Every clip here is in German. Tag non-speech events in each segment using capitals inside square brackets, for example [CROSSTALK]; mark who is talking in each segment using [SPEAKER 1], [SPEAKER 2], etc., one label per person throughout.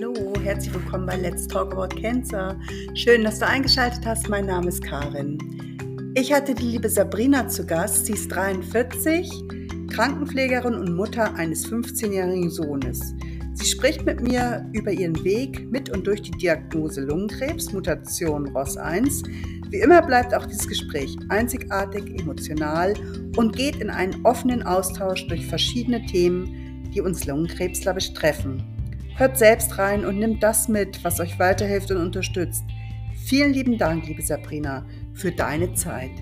[SPEAKER 1] Hallo, herzlich willkommen bei Let's Talk About Cancer. Schön, dass du eingeschaltet hast. Mein Name ist Karin. Ich hatte die liebe Sabrina zu Gast. Sie ist 43, Krankenpflegerin und Mutter eines 15-jährigen Sohnes. Sie spricht mit mir über ihren Weg mit und durch die Diagnose Lungenkrebs, Mutation ROS1. Wie immer bleibt auch dieses Gespräch einzigartig, emotional und geht in einen offenen Austausch durch verschiedene Themen, die uns Lungenkrebsler betreffen. Hört selbst rein und nimmt das mit, was euch weiterhilft und unterstützt. Vielen lieben Dank, liebe Sabrina, für deine Zeit.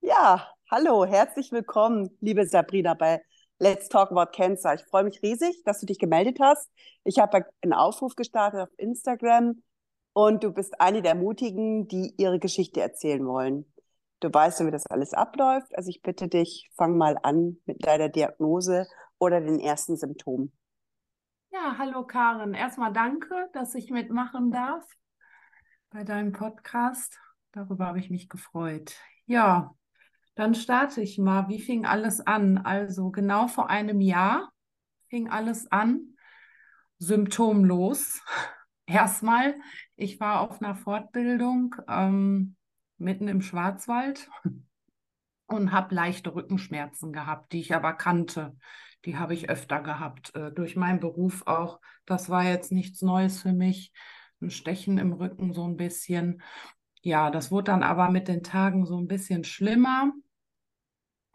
[SPEAKER 1] Ja, hallo, herzlich willkommen, liebe Sabrina, bei Let's Talk About Cancer. Ich freue mich riesig, dass du dich gemeldet hast. Ich habe einen Aufruf gestartet auf Instagram und du bist eine der Mutigen, die ihre Geschichte erzählen wollen. Du weißt ja, wie das alles abläuft. Also ich bitte dich, fang mal an mit deiner Diagnose oder den ersten Symptomen.
[SPEAKER 2] Ja, hallo Karin. Erstmal danke, dass ich mitmachen darf bei deinem Podcast. Darüber habe ich mich gefreut. Ja, dann starte ich mal. Wie fing alles an? Also genau vor einem Jahr fing alles an, symptomlos. [LAUGHS] Erstmal, ich war auf einer Fortbildung ähm, mitten im Schwarzwald [LAUGHS] und habe leichte Rückenschmerzen gehabt, die ich aber kannte. Die habe ich öfter gehabt, äh, durch meinen Beruf auch. Das war jetzt nichts Neues für mich. Ein Stechen im Rücken so ein bisschen. Ja, das wurde dann aber mit den Tagen so ein bisschen schlimmer.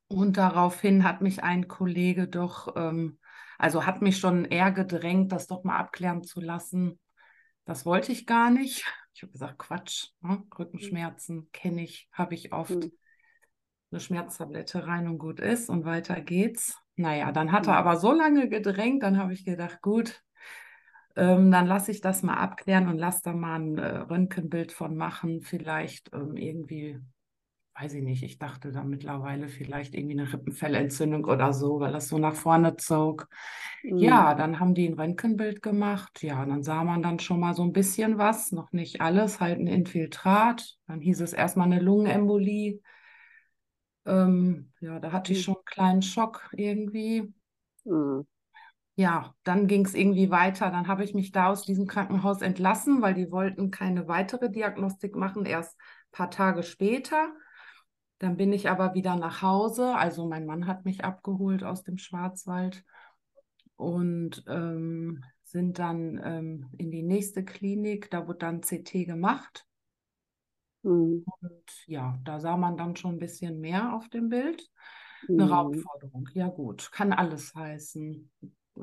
[SPEAKER 2] Und daraufhin hat mich ein Kollege doch, ähm, also hat mich schon eher gedrängt, das doch mal abklären zu lassen. Das wollte ich gar nicht. Ich habe gesagt, Quatsch, ne? Mhm. Rückenschmerzen kenne ich, habe ich oft. Mhm. Eine Schmerztablette rein und gut ist und weiter geht's. Naja, dann hat er mhm. aber so lange gedrängt, dann habe ich gedacht, gut, ähm, dann lasse ich das mal abklären und lasse da mal ein äh, Röntgenbild von machen. Vielleicht ähm, irgendwie weiß ich nicht, ich dachte da mittlerweile vielleicht irgendwie eine Rippenfellentzündung oder so, weil das so nach vorne zog. Mhm. Ja, dann haben die ein Röntgenbild gemacht. Ja, dann sah man dann schon mal so ein bisschen was, noch nicht alles, halt ein Infiltrat. Dann hieß es erstmal eine Lungenembolie. Ähm, ja, da hatte ich mhm. schon einen kleinen Schock irgendwie. Mhm. Ja, dann ging es irgendwie weiter. Dann habe ich mich da aus diesem Krankenhaus entlassen, weil die wollten keine weitere Diagnostik machen, erst ein paar Tage später. Dann bin ich aber wieder nach Hause. Also mein Mann hat mich abgeholt aus dem Schwarzwald und ähm, sind dann ähm, in die nächste Klinik. Da wurde dann CT gemacht. Mhm. Und ja, da sah man dann schon ein bisschen mehr auf dem Bild. Eine mhm. Raubforderung. Ja gut, kann alles heißen.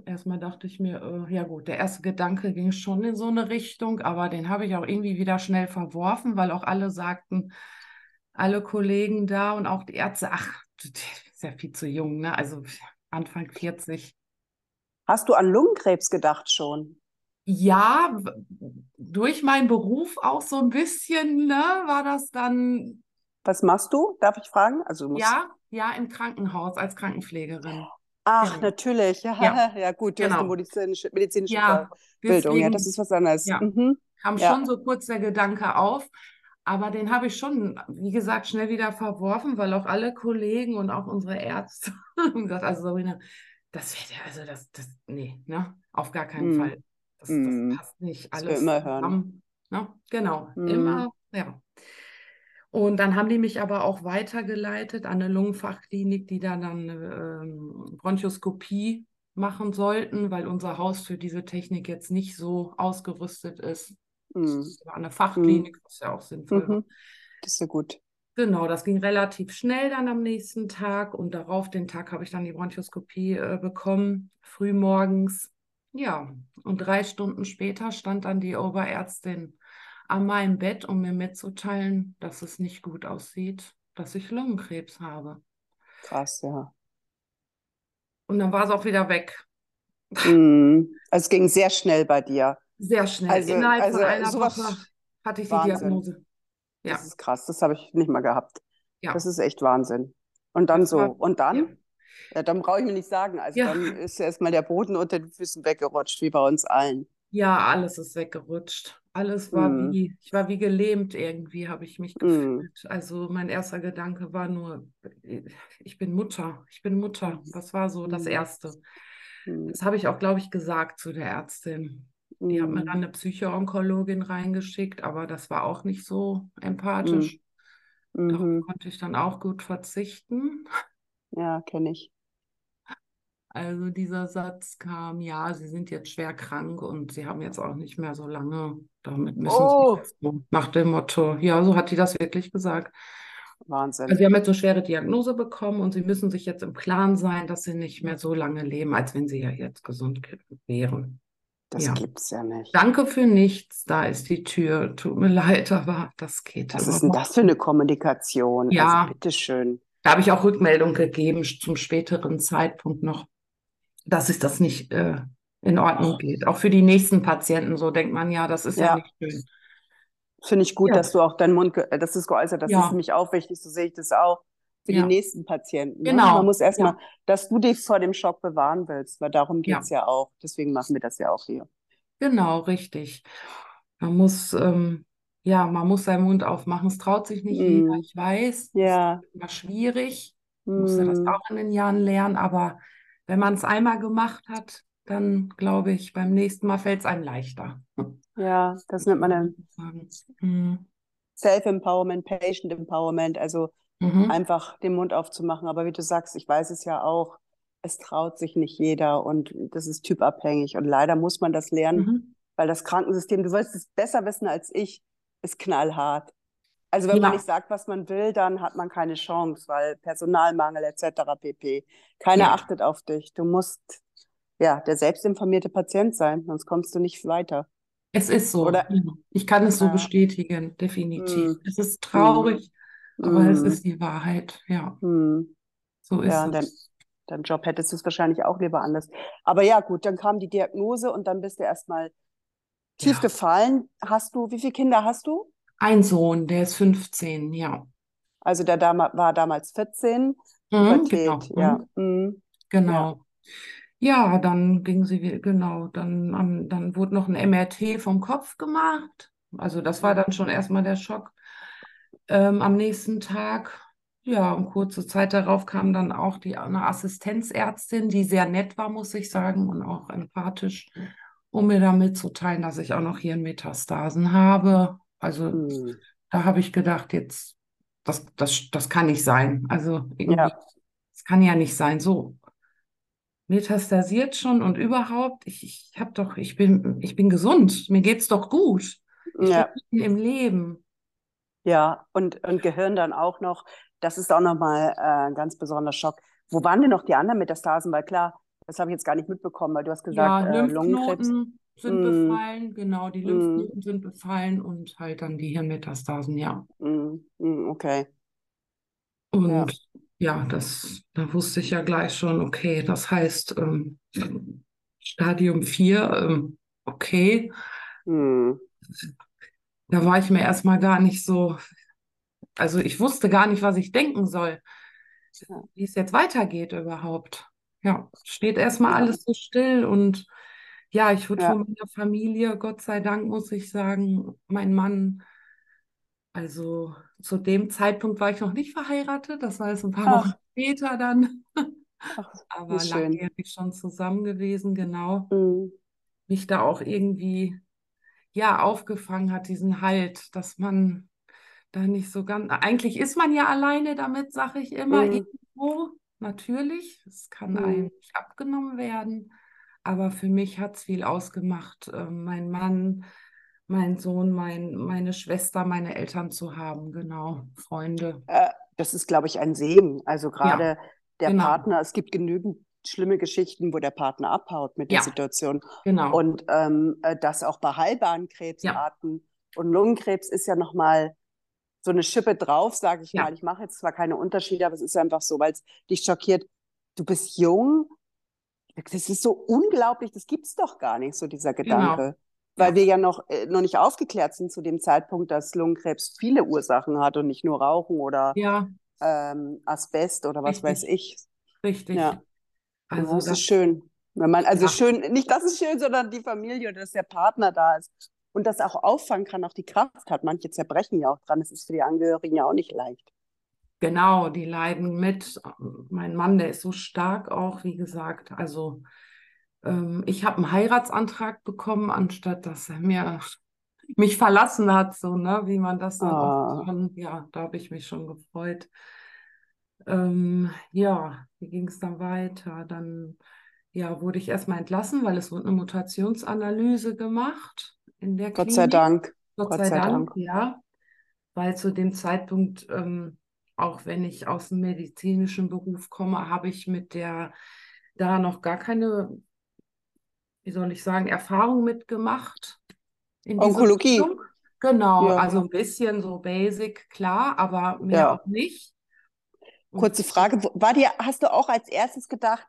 [SPEAKER 2] Erstmal dachte ich mir, äh, ja gut, der erste Gedanke ging schon in so eine Richtung, aber den habe ich auch irgendwie wieder schnell verworfen, weil auch alle sagten, alle Kollegen da und auch die Ärzte, ach, du bist ja viel zu jung, ne? Also Anfang 40.
[SPEAKER 1] Hast du an Lungenkrebs gedacht schon?
[SPEAKER 2] Ja, durch meinen Beruf auch so ein bisschen, ne, war das dann.
[SPEAKER 1] Was machst du? Darf ich fragen?
[SPEAKER 2] Also ja, ja, im Krankenhaus als Krankenpflegerin.
[SPEAKER 1] Ach, genau. natürlich. Ja, ja. [LAUGHS] ja gut, du genau. hast eine medizinische, medizinische ja, Bildung. Deswegen, ja, das ist was anderes. Ja. Mhm.
[SPEAKER 2] Kam schon so kurz der Gedanke auf. Aber den habe ich schon, wie gesagt, schnell wieder verworfen, weil auch alle Kollegen und auch unsere Ärzte [LAUGHS] haben gesagt, also Sabrina, das wäre ja, also das, das, nee, ne, auf gar keinen mm. Fall. Das, mm. das, passt nicht. Alles
[SPEAKER 1] das immer hören.
[SPEAKER 2] Ne? Genau, mm. immer, ja. Und dann haben die mich aber auch weitergeleitet an eine Lungenfachklinik, die da dann eine ähm, Bronchoskopie machen sollten, weil unser Haus für diese Technik jetzt nicht so ausgerüstet ist. Mhm. Das eine Fachklinik, mhm. was ja auch sinnvoll mhm.
[SPEAKER 1] Das ist ja gut.
[SPEAKER 2] Genau, das ging relativ schnell dann am nächsten Tag und darauf den Tag habe ich dann die Bronchoskopie äh, bekommen, frühmorgens. Ja, und drei Stunden später stand dann die Oberärztin an meinem Bett, um mir mitzuteilen, dass es nicht gut aussieht, dass ich Lungenkrebs habe.
[SPEAKER 1] Krass, ja.
[SPEAKER 2] Und dann war es auch wieder weg.
[SPEAKER 1] Mm, also es ging sehr schnell bei dir.
[SPEAKER 2] Sehr schnell. Also, Innerhalb also von einer Woche hatte ich Wahnsinn. die Diagnose.
[SPEAKER 1] Ja. Das ist krass, das habe ich nicht mal gehabt. Ja. Das ist echt Wahnsinn. Und dann das so. War, und dann? Ja. ja dann brauche ich mir nicht sagen. Also ja. dann ist erstmal der Boden unter den Füßen weggerutscht, wie bei uns allen.
[SPEAKER 2] Ja, alles ist weggerutscht. Alles war
[SPEAKER 1] Mm,
[SPEAKER 2] wie, ich war wie gelähmt irgendwie, habe ich mich
[SPEAKER 1] mm,
[SPEAKER 2] gefühlt. Also mein erster Gedanke war nur, ich bin Mutter, ich bin Mutter. Das war so das
[SPEAKER 1] mm,
[SPEAKER 2] Erste.
[SPEAKER 1] mm,
[SPEAKER 2] Das habe ich auch, glaube ich, gesagt zu der Ärztin. Die hat mir
[SPEAKER 1] mm,
[SPEAKER 2] dann eine Psychoonkologin reingeschickt, aber das war auch nicht so empathisch. Darauf
[SPEAKER 1] mhm.
[SPEAKER 2] konnte ich dann auch gut verzichten.
[SPEAKER 1] Ja, kenne ich.
[SPEAKER 2] Also dieser Satz kam, ja, Sie sind jetzt schwer krank und Sie haben jetzt auch nicht mehr so lange. Damit müssen Sie
[SPEAKER 1] Oh,
[SPEAKER 2] so nach dem Motto, ja, so hat die das wirklich gesagt. Also
[SPEAKER 1] Wahnsinn.
[SPEAKER 2] Sie haben jetzt so schwere Diagnose bekommen und Sie müssen sich jetzt im Klaren sein, dass Sie nicht mehr so lange leben, als wenn Sie ja jetzt gesund ge- wären.
[SPEAKER 1] Das
[SPEAKER 2] Ja.
[SPEAKER 1] gibt's ja nicht.
[SPEAKER 2] Danke für nichts, da ist die Tür. Tut mir [LAUGHS] leid, aber das geht
[SPEAKER 1] Was ist denn das für eine Kommunikation? Also
[SPEAKER 2] Ja,
[SPEAKER 1] bitteschön.
[SPEAKER 2] da habe ich auch Rückmeldung gegeben zum späteren Zeitpunkt noch, dass es das nicht äh, in Ordnung geht. Auch für die nächsten Patienten, so denkt man ja, das ist ja
[SPEAKER 1] Ja,
[SPEAKER 2] nicht schön.
[SPEAKER 1] finde ich gut,
[SPEAKER 2] Ja,
[SPEAKER 1] dass du auch deinen Mund, du es geäußert. Das ist nämlich auch wichtig, so sehe ich das auch für die
[SPEAKER 2] ja,
[SPEAKER 1] nächsten Patienten. Ne? Man
[SPEAKER 2] genau,
[SPEAKER 1] muss erstmal,
[SPEAKER 2] ja,
[SPEAKER 1] dass du dich vor dem Schock bewahren willst, weil darum
[SPEAKER 2] ja,
[SPEAKER 1] geht's ja auch. Deswegen machen wir das ja auch hier.
[SPEAKER 2] genau, richtig. Man muss, ähm, ja, man muss seinen Mund aufmachen. Es traut sich nicht jeder.
[SPEAKER 1] Mm,
[SPEAKER 2] Ich weiß, es
[SPEAKER 1] ja,
[SPEAKER 2] ist immer schwierig. Ich musste das
[SPEAKER 1] mm,
[SPEAKER 2] auch in den Jahren lernen, aber wenn man es einmal gemacht hat, dann glaube ich, beim nächsten Mal fällt es einem leichter.
[SPEAKER 1] ja, das nennt man
[SPEAKER 2] man
[SPEAKER 1] dann.
[SPEAKER 2] Mhm.
[SPEAKER 1] Self-Empowerment, Patient Empowerment, also
[SPEAKER 2] Mhm.
[SPEAKER 1] einfach den Mund aufzumachen. Aber wie du sagst, ich weiß es ja auch, es traut sich nicht jeder und das ist typabhängig. Und leider muss man das lernen,
[SPEAKER 2] Mhm.
[SPEAKER 1] weil das Krankensystem, du wirst es besser wissen als ich, ist knallhart. Also wenn man
[SPEAKER 2] Ja,
[SPEAKER 1] nicht sagt, was man will, dann hat man keine Chance, weil Personalmangel etc. pp. Keiner
[SPEAKER 2] ja,
[SPEAKER 1] achtet auf dich. Du musst ja der selbstinformierte Patient sein, sonst kommst du nicht weiter.
[SPEAKER 2] es ist so.
[SPEAKER 1] Oder
[SPEAKER 2] Ja. Ich kann es so
[SPEAKER 1] ja,
[SPEAKER 2] bestätigen, definitiv.
[SPEAKER 1] mm,
[SPEAKER 2] Es ist
[SPEAKER 1] mm,
[SPEAKER 2] traurig, aber es
[SPEAKER 1] mm,
[SPEAKER 2] ist die Wahrheit. Ja,
[SPEAKER 1] mm.
[SPEAKER 2] so ist
[SPEAKER 1] Ja, und dein,
[SPEAKER 2] es.
[SPEAKER 1] dein Job hättest du es wahrscheinlich auch lieber anders. Aber ja, gut, dann kam die Diagnose und dann bist du erstmal tief
[SPEAKER 2] Ja,
[SPEAKER 1] gefallen. Hast du, wie viele Kinder hast du?
[SPEAKER 2] ein Sohn, der ist 15, ja.
[SPEAKER 1] Also der dama war damals 14,
[SPEAKER 2] Mhm, genau,
[SPEAKER 1] ja.
[SPEAKER 2] mhm,
[SPEAKER 1] ja.
[SPEAKER 2] genau. Ja, dann ging sie, genau, dann, dann wurde noch ein MRT vom Kopf gemacht. Also das war dann schon erstmal der Schock. Ähm, am nächsten Tag, ja, und kurze Zeit darauf kam dann auch die, eine Assistenzärztin, die sehr nett war, muss ich sagen, und auch empathisch, um mir da mitzuteilen, dass ich auch noch hier Metastasen habe. Also
[SPEAKER 1] Mm,
[SPEAKER 2] da habe ich gedacht, jetzt, das, das, das kann nicht sein. Also
[SPEAKER 1] ja.
[SPEAKER 2] das kann ja nicht sein. So metastasiert schon und überhaupt, ich, ich habe doch, ich bin, ich bin gesund, mir geht's doch gut. Ich bin
[SPEAKER 1] Ja.
[SPEAKER 2] mitten im Leben.
[SPEAKER 1] Ja, und, und Gehirn dann auch noch. Das ist auch nochmal äh, ein ganz besonderer Schock. Wo waren denn noch die anderen Metastasen? Weil klar, das habe ich jetzt gar nicht mitbekommen, weil du hast gesagt,
[SPEAKER 2] Ja,
[SPEAKER 1] äh, Lungenkrebs.
[SPEAKER 2] Lymphknoten sind
[SPEAKER 1] Mm,
[SPEAKER 2] befallen, genau, die
[SPEAKER 1] mm,
[SPEAKER 2] Lymphknoten sind befallen und halt dann die Hirnmetastasen, ja.
[SPEAKER 1] mm, mm, okay, ja.
[SPEAKER 2] Und ja, das, da wusste ich ja gleich schon, okay, das heißt ähm, Stadium 4, ähm, okay. Da war ich mir erstmal gar nicht so, also ich wusste gar nicht, was ich denken soll, wie es jetzt weitergeht überhaupt. Ja, steht erstmal
[SPEAKER 1] ja,
[SPEAKER 2] alles so still und ja, ich wurde
[SPEAKER 1] ja.
[SPEAKER 2] von meiner Familie, Gott sei Dank, muss ich sagen, mein Mann, also zu dem Zeitpunkt war ich noch nicht verheiratet, das war jetzt ein paar Wochen
[SPEAKER 1] Ach,
[SPEAKER 2] später dann,
[SPEAKER 1] ach, [LAUGHS]
[SPEAKER 2] aber langjährig schon zusammen gewesen, genau,
[SPEAKER 1] Mm,
[SPEAKER 2] mich da auch irgendwie, ja, aufgefangen hat, diesen Halt, dass man da nicht so ganz, eigentlich ist man ja alleine damit, sage ich immer,
[SPEAKER 1] mm,
[SPEAKER 2] irgendwo, natürlich, es kann einem
[SPEAKER 1] mm.
[SPEAKER 2] nicht abgenommen werden, aber für mich hat es viel ausgemacht, äh, mein Mann, mein Sohn, mein, meine Schwester, meine Eltern zu haben, genau, Freunde.
[SPEAKER 1] Äh, das ist, glaube ich, ein Segen. Also
[SPEAKER 2] Ja,
[SPEAKER 1] gerade der
[SPEAKER 2] genau,
[SPEAKER 1] Partner, es gibt genügend schlimme Geschichten, wo der Partner abhaut mit der
[SPEAKER 2] ja,
[SPEAKER 1] Situation.
[SPEAKER 2] genau,
[SPEAKER 1] Und ähm, äh, das auch bei heilbaren
[SPEAKER 2] ja,
[SPEAKER 1] Krebsarten. Und Lungenkrebs ist ja nochmal so eine Schippe drauf, sage ich
[SPEAKER 2] ja,
[SPEAKER 1] mal. Ich mache jetzt zwar keine Unterschiede, aber es ist einfach so, weil es dich schockiert. Du bist jung. Das ist so unglaublich, das gibt's doch gar nicht, so dieser
[SPEAKER 2] genau,
[SPEAKER 1] Gedanke. Weil
[SPEAKER 2] ja,
[SPEAKER 1] wir ja noch, äh, noch nicht aufgeklärt sind zu dem Zeitpunkt, dass Lungenkrebs viele Ursachen hat und nicht nur Rauchen oder
[SPEAKER 2] ja,
[SPEAKER 1] ähm, Asbest oder was weiß
[SPEAKER 2] richtig,
[SPEAKER 1] ich.
[SPEAKER 2] richtig.
[SPEAKER 1] Ja,
[SPEAKER 2] Also
[SPEAKER 1] es ist
[SPEAKER 2] das,
[SPEAKER 1] schön. Wenn man, also
[SPEAKER 2] ja,
[SPEAKER 1] schön, nicht, dass es schön, sondern die Familie oder dass der Partner da ist und das auch auffangen kann, auch die Kraft hat. Manche zerbrechen ja auch dran. Es ist für die Angehörigen ja auch nicht leicht.
[SPEAKER 2] Genau, die leiden mit. Mein Mann, der ist so stark auch, wie gesagt. Also ähm, ich habe einen Heiratsantrag bekommen, anstatt dass er mir mich verlassen hat, so, ne, wie man das dann
[SPEAKER 1] Ah.
[SPEAKER 2] oft schon, ja, da habe ich mich schon gefreut. Ähm, ja, wie ging es dann weiter? Dann ja, wurde ich erstmal entlassen, weil es wurde eine Mutationsanalyse gemacht in der
[SPEAKER 1] Gott sei
[SPEAKER 2] Klinik.
[SPEAKER 1] Dank.
[SPEAKER 2] Gott
[SPEAKER 1] Gott
[SPEAKER 2] sei
[SPEAKER 1] sei
[SPEAKER 2] Dank,
[SPEAKER 1] Dank.
[SPEAKER 2] ja, weil zu dem Zeitpunkt, ähm, auch wenn ich aus dem medizinischen Beruf komme, habe ich mit der da noch gar keine, wie soll ich sagen, Erfahrung mitgemacht
[SPEAKER 1] Onkologie.
[SPEAKER 2] Richtung. Genau,
[SPEAKER 1] Ja,
[SPEAKER 2] also ein bisschen so basic, klar, aber mehr
[SPEAKER 1] ja.
[SPEAKER 2] auch nicht. Und
[SPEAKER 1] Kurze Frage. War dir, hast du auch als erstes gedacht,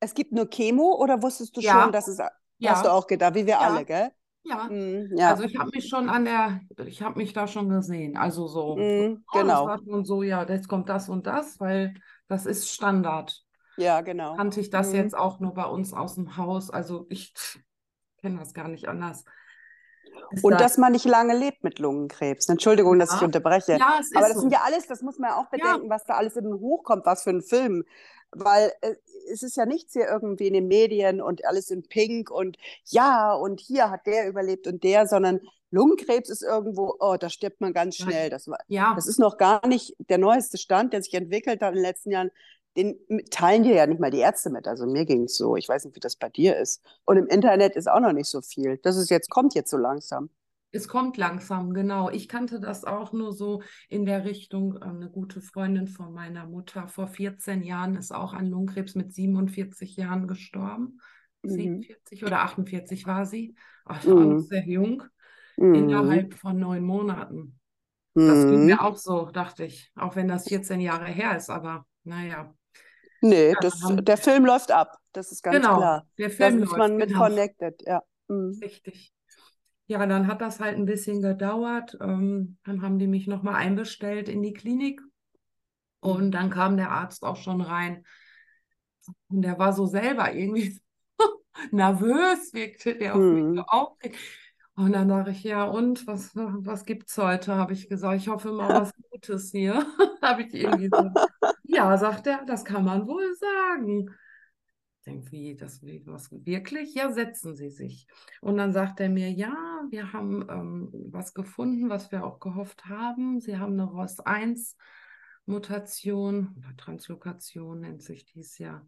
[SPEAKER 1] es gibt nur Chemo oder wusstest du
[SPEAKER 2] Ja.
[SPEAKER 1] schon, dass es, hast du
[SPEAKER 2] ja,
[SPEAKER 1] auch gedacht, wie wir
[SPEAKER 2] Ja.
[SPEAKER 1] alle, gell?
[SPEAKER 2] ja.
[SPEAKER 1] Mm, ja.
[SPEAKER 2] Also ich habe mich schon an der, ich habe mich da schon gesehen. Also so,
[SPEAKER 1] Mm,
[SPEAKER 2] oh, das
[SPEAKER 1] genau.
[SPEAKER 2] war schon so, ja, jetzt kommt das und das, weil das ist Standard.
[SPEAKER 1] Ja, genau.
[SPEAKER 2] Kannte ich das
[SPEAKER 1] Mm.
[SPEAKER 2] jetzt auch nur bei uns aus dem Haus. Also ich kenne das gar nicht anders.
[SPEAKER 1] Und
[SPEAKER 2] da-
[SPEAKER 1] dass man nicht lange lebt mit Lungenkrebs. Entschuldigung, dass ich
[SPEAKER 2] Ja.
[SPEAKER 1] unterbreche.
[SPEAKER 2] ja, es
[SPEAKER 1] Aber
[SPEAKER 2] ist
[SPEAKER 1] das
[SPEAKER 2] so.
[SPEAKER 1] sind ja alles, das muss man ja auch bedenken, was da alles in den hochkommt, was für ein Film. Weil äh, es ist ja nichts hier irgendwie in den Medien und alles in Pink und ja, und hier hat der überlebt und der, sondern Lungenkrebs ist irgendwo, oh, da stirbt man ganz
[SPEAKER 2] Ja.
[SPEAKER 1] schnell. Das, war,
[SPEAKER 2] Ja,
[SPEAKER 1] das ist noch gar nicht der neueste Stand, der sich entwickelt hat in den letzten Jahren. Den teilen dir ja nicht mal die Ärzte mit. Also mir ging es so. Ich weiß nicht, wie das bei dir ist. Und im Internet ist auch noch nicht so viel. Das ist jetzt, kommt jetzt so langsam.
[SPEAKER 2] es kommt langsam, genau. Ich kannte das auch nur so in der Richtung. äh, Eine gute Freundin von meiner Mutter vor 14 Jahren ist auch an Lungenkrebs mit 47 Jahren gestorben.
[SPEAKER 1] Mhm.
[SPEAKER 2] 47 oder 48 war sie. Ach, war auch noch
[SPEAKER 1] Mhm.
[SPEAKER 2] sehr jung.
[SPEAKER 1] Mhm.
[SPEAKER 2] Innerhalb von neun Monaten. Das ging
[SPEAKER 1] Mhm.
[SPEAKER 2] mir auch so, dachte ich. Auch wenn das 14 Jahre her ist, aber naja.
[SPEAKER 1] Nee, das, der Film läuft ab. Das ist ganz
[SPEAKER 2] Genau,
[SPEAKER 1] klar.
[SPEAKER 2] der Film
[SPEAKER 1] ist
[SPEAKER 2] läuft,
[SPEAKER 1] man mit
[SPEAKER 2] genau.
[SPEAKER 1] connected, ja. Mhm.
[SPEAKER 2] Richtig. Ja, dann hat das halt ein bisschen gedauert. Ähm, dann haben die mich nochmal einbestellt in die Klinik. Und dann kam der Arzt auch schon rein. Und der war so selber irgendwie [LAUGHS] nervös, wirkte der auf mich so aufgeregt. Und dann sage ich, ja, und was, was gibt's heute? Habe ich gesagt, ich hoffe mal was [LAUGHS] Gutes hier. [LAUGHS] Habe ich irgendwie so. Ja, sagt er, das kann man wohl sagen. Ich denke, wie, das, was wirklich? Ja, setzen Sie sich. Und dann sagt er mir, ja, wir haben ähm, was gefunden, was wir auch gehofft haben. Sie haben eine ROS1-Mutation oder Translokation nennt sich dies ja.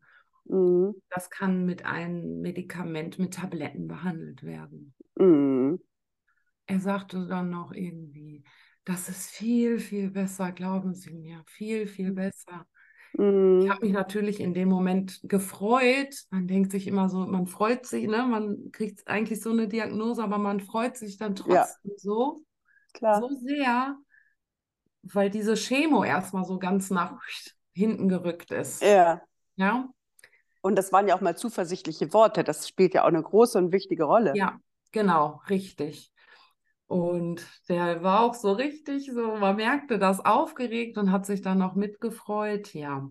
[SPEAKER 1] Mhm.
[SPEAKER 2] Das kann mit einem Medikament, mit Tabletten behandelt werden.
[SPEAKER 1] Mhm.
[SPEAKER 2] Er sagte dann noch irgendwie, das ist viel, viel besser, glauben Sie mir, viel, viel besser. Ich
[SPEAKER 1] Mhm.
[SPEAKER 2] habe mich natürlich in dem Moment gefreut. Man denkt sich immer so, man freut sich, ne? Man kriegt eigentlich so eine Diagnose, aber man freut sich dann
[SPEAKER 1] Ja.
[SPEAKER 2] trotzdem so,
[SPEAKER 1] Klar.
[SPEAKER 2] so sehr, weil diese Chemo erstmal so ganz nach hinten gerückt ist.
[SPEAKER 1] Ja.
[SPEAKER 2] Ja,
[SPEAKER 1] Und das waren ja auch mal zuversichtliche Worte. Das spielt ja auch eine große und wichtige Rolle.
[SPEAKER 2] ja, genau, richtig. Und der war auch so richtig, so man merkte das aufgeregt und hat sich dann noch mitgefreut. Ja,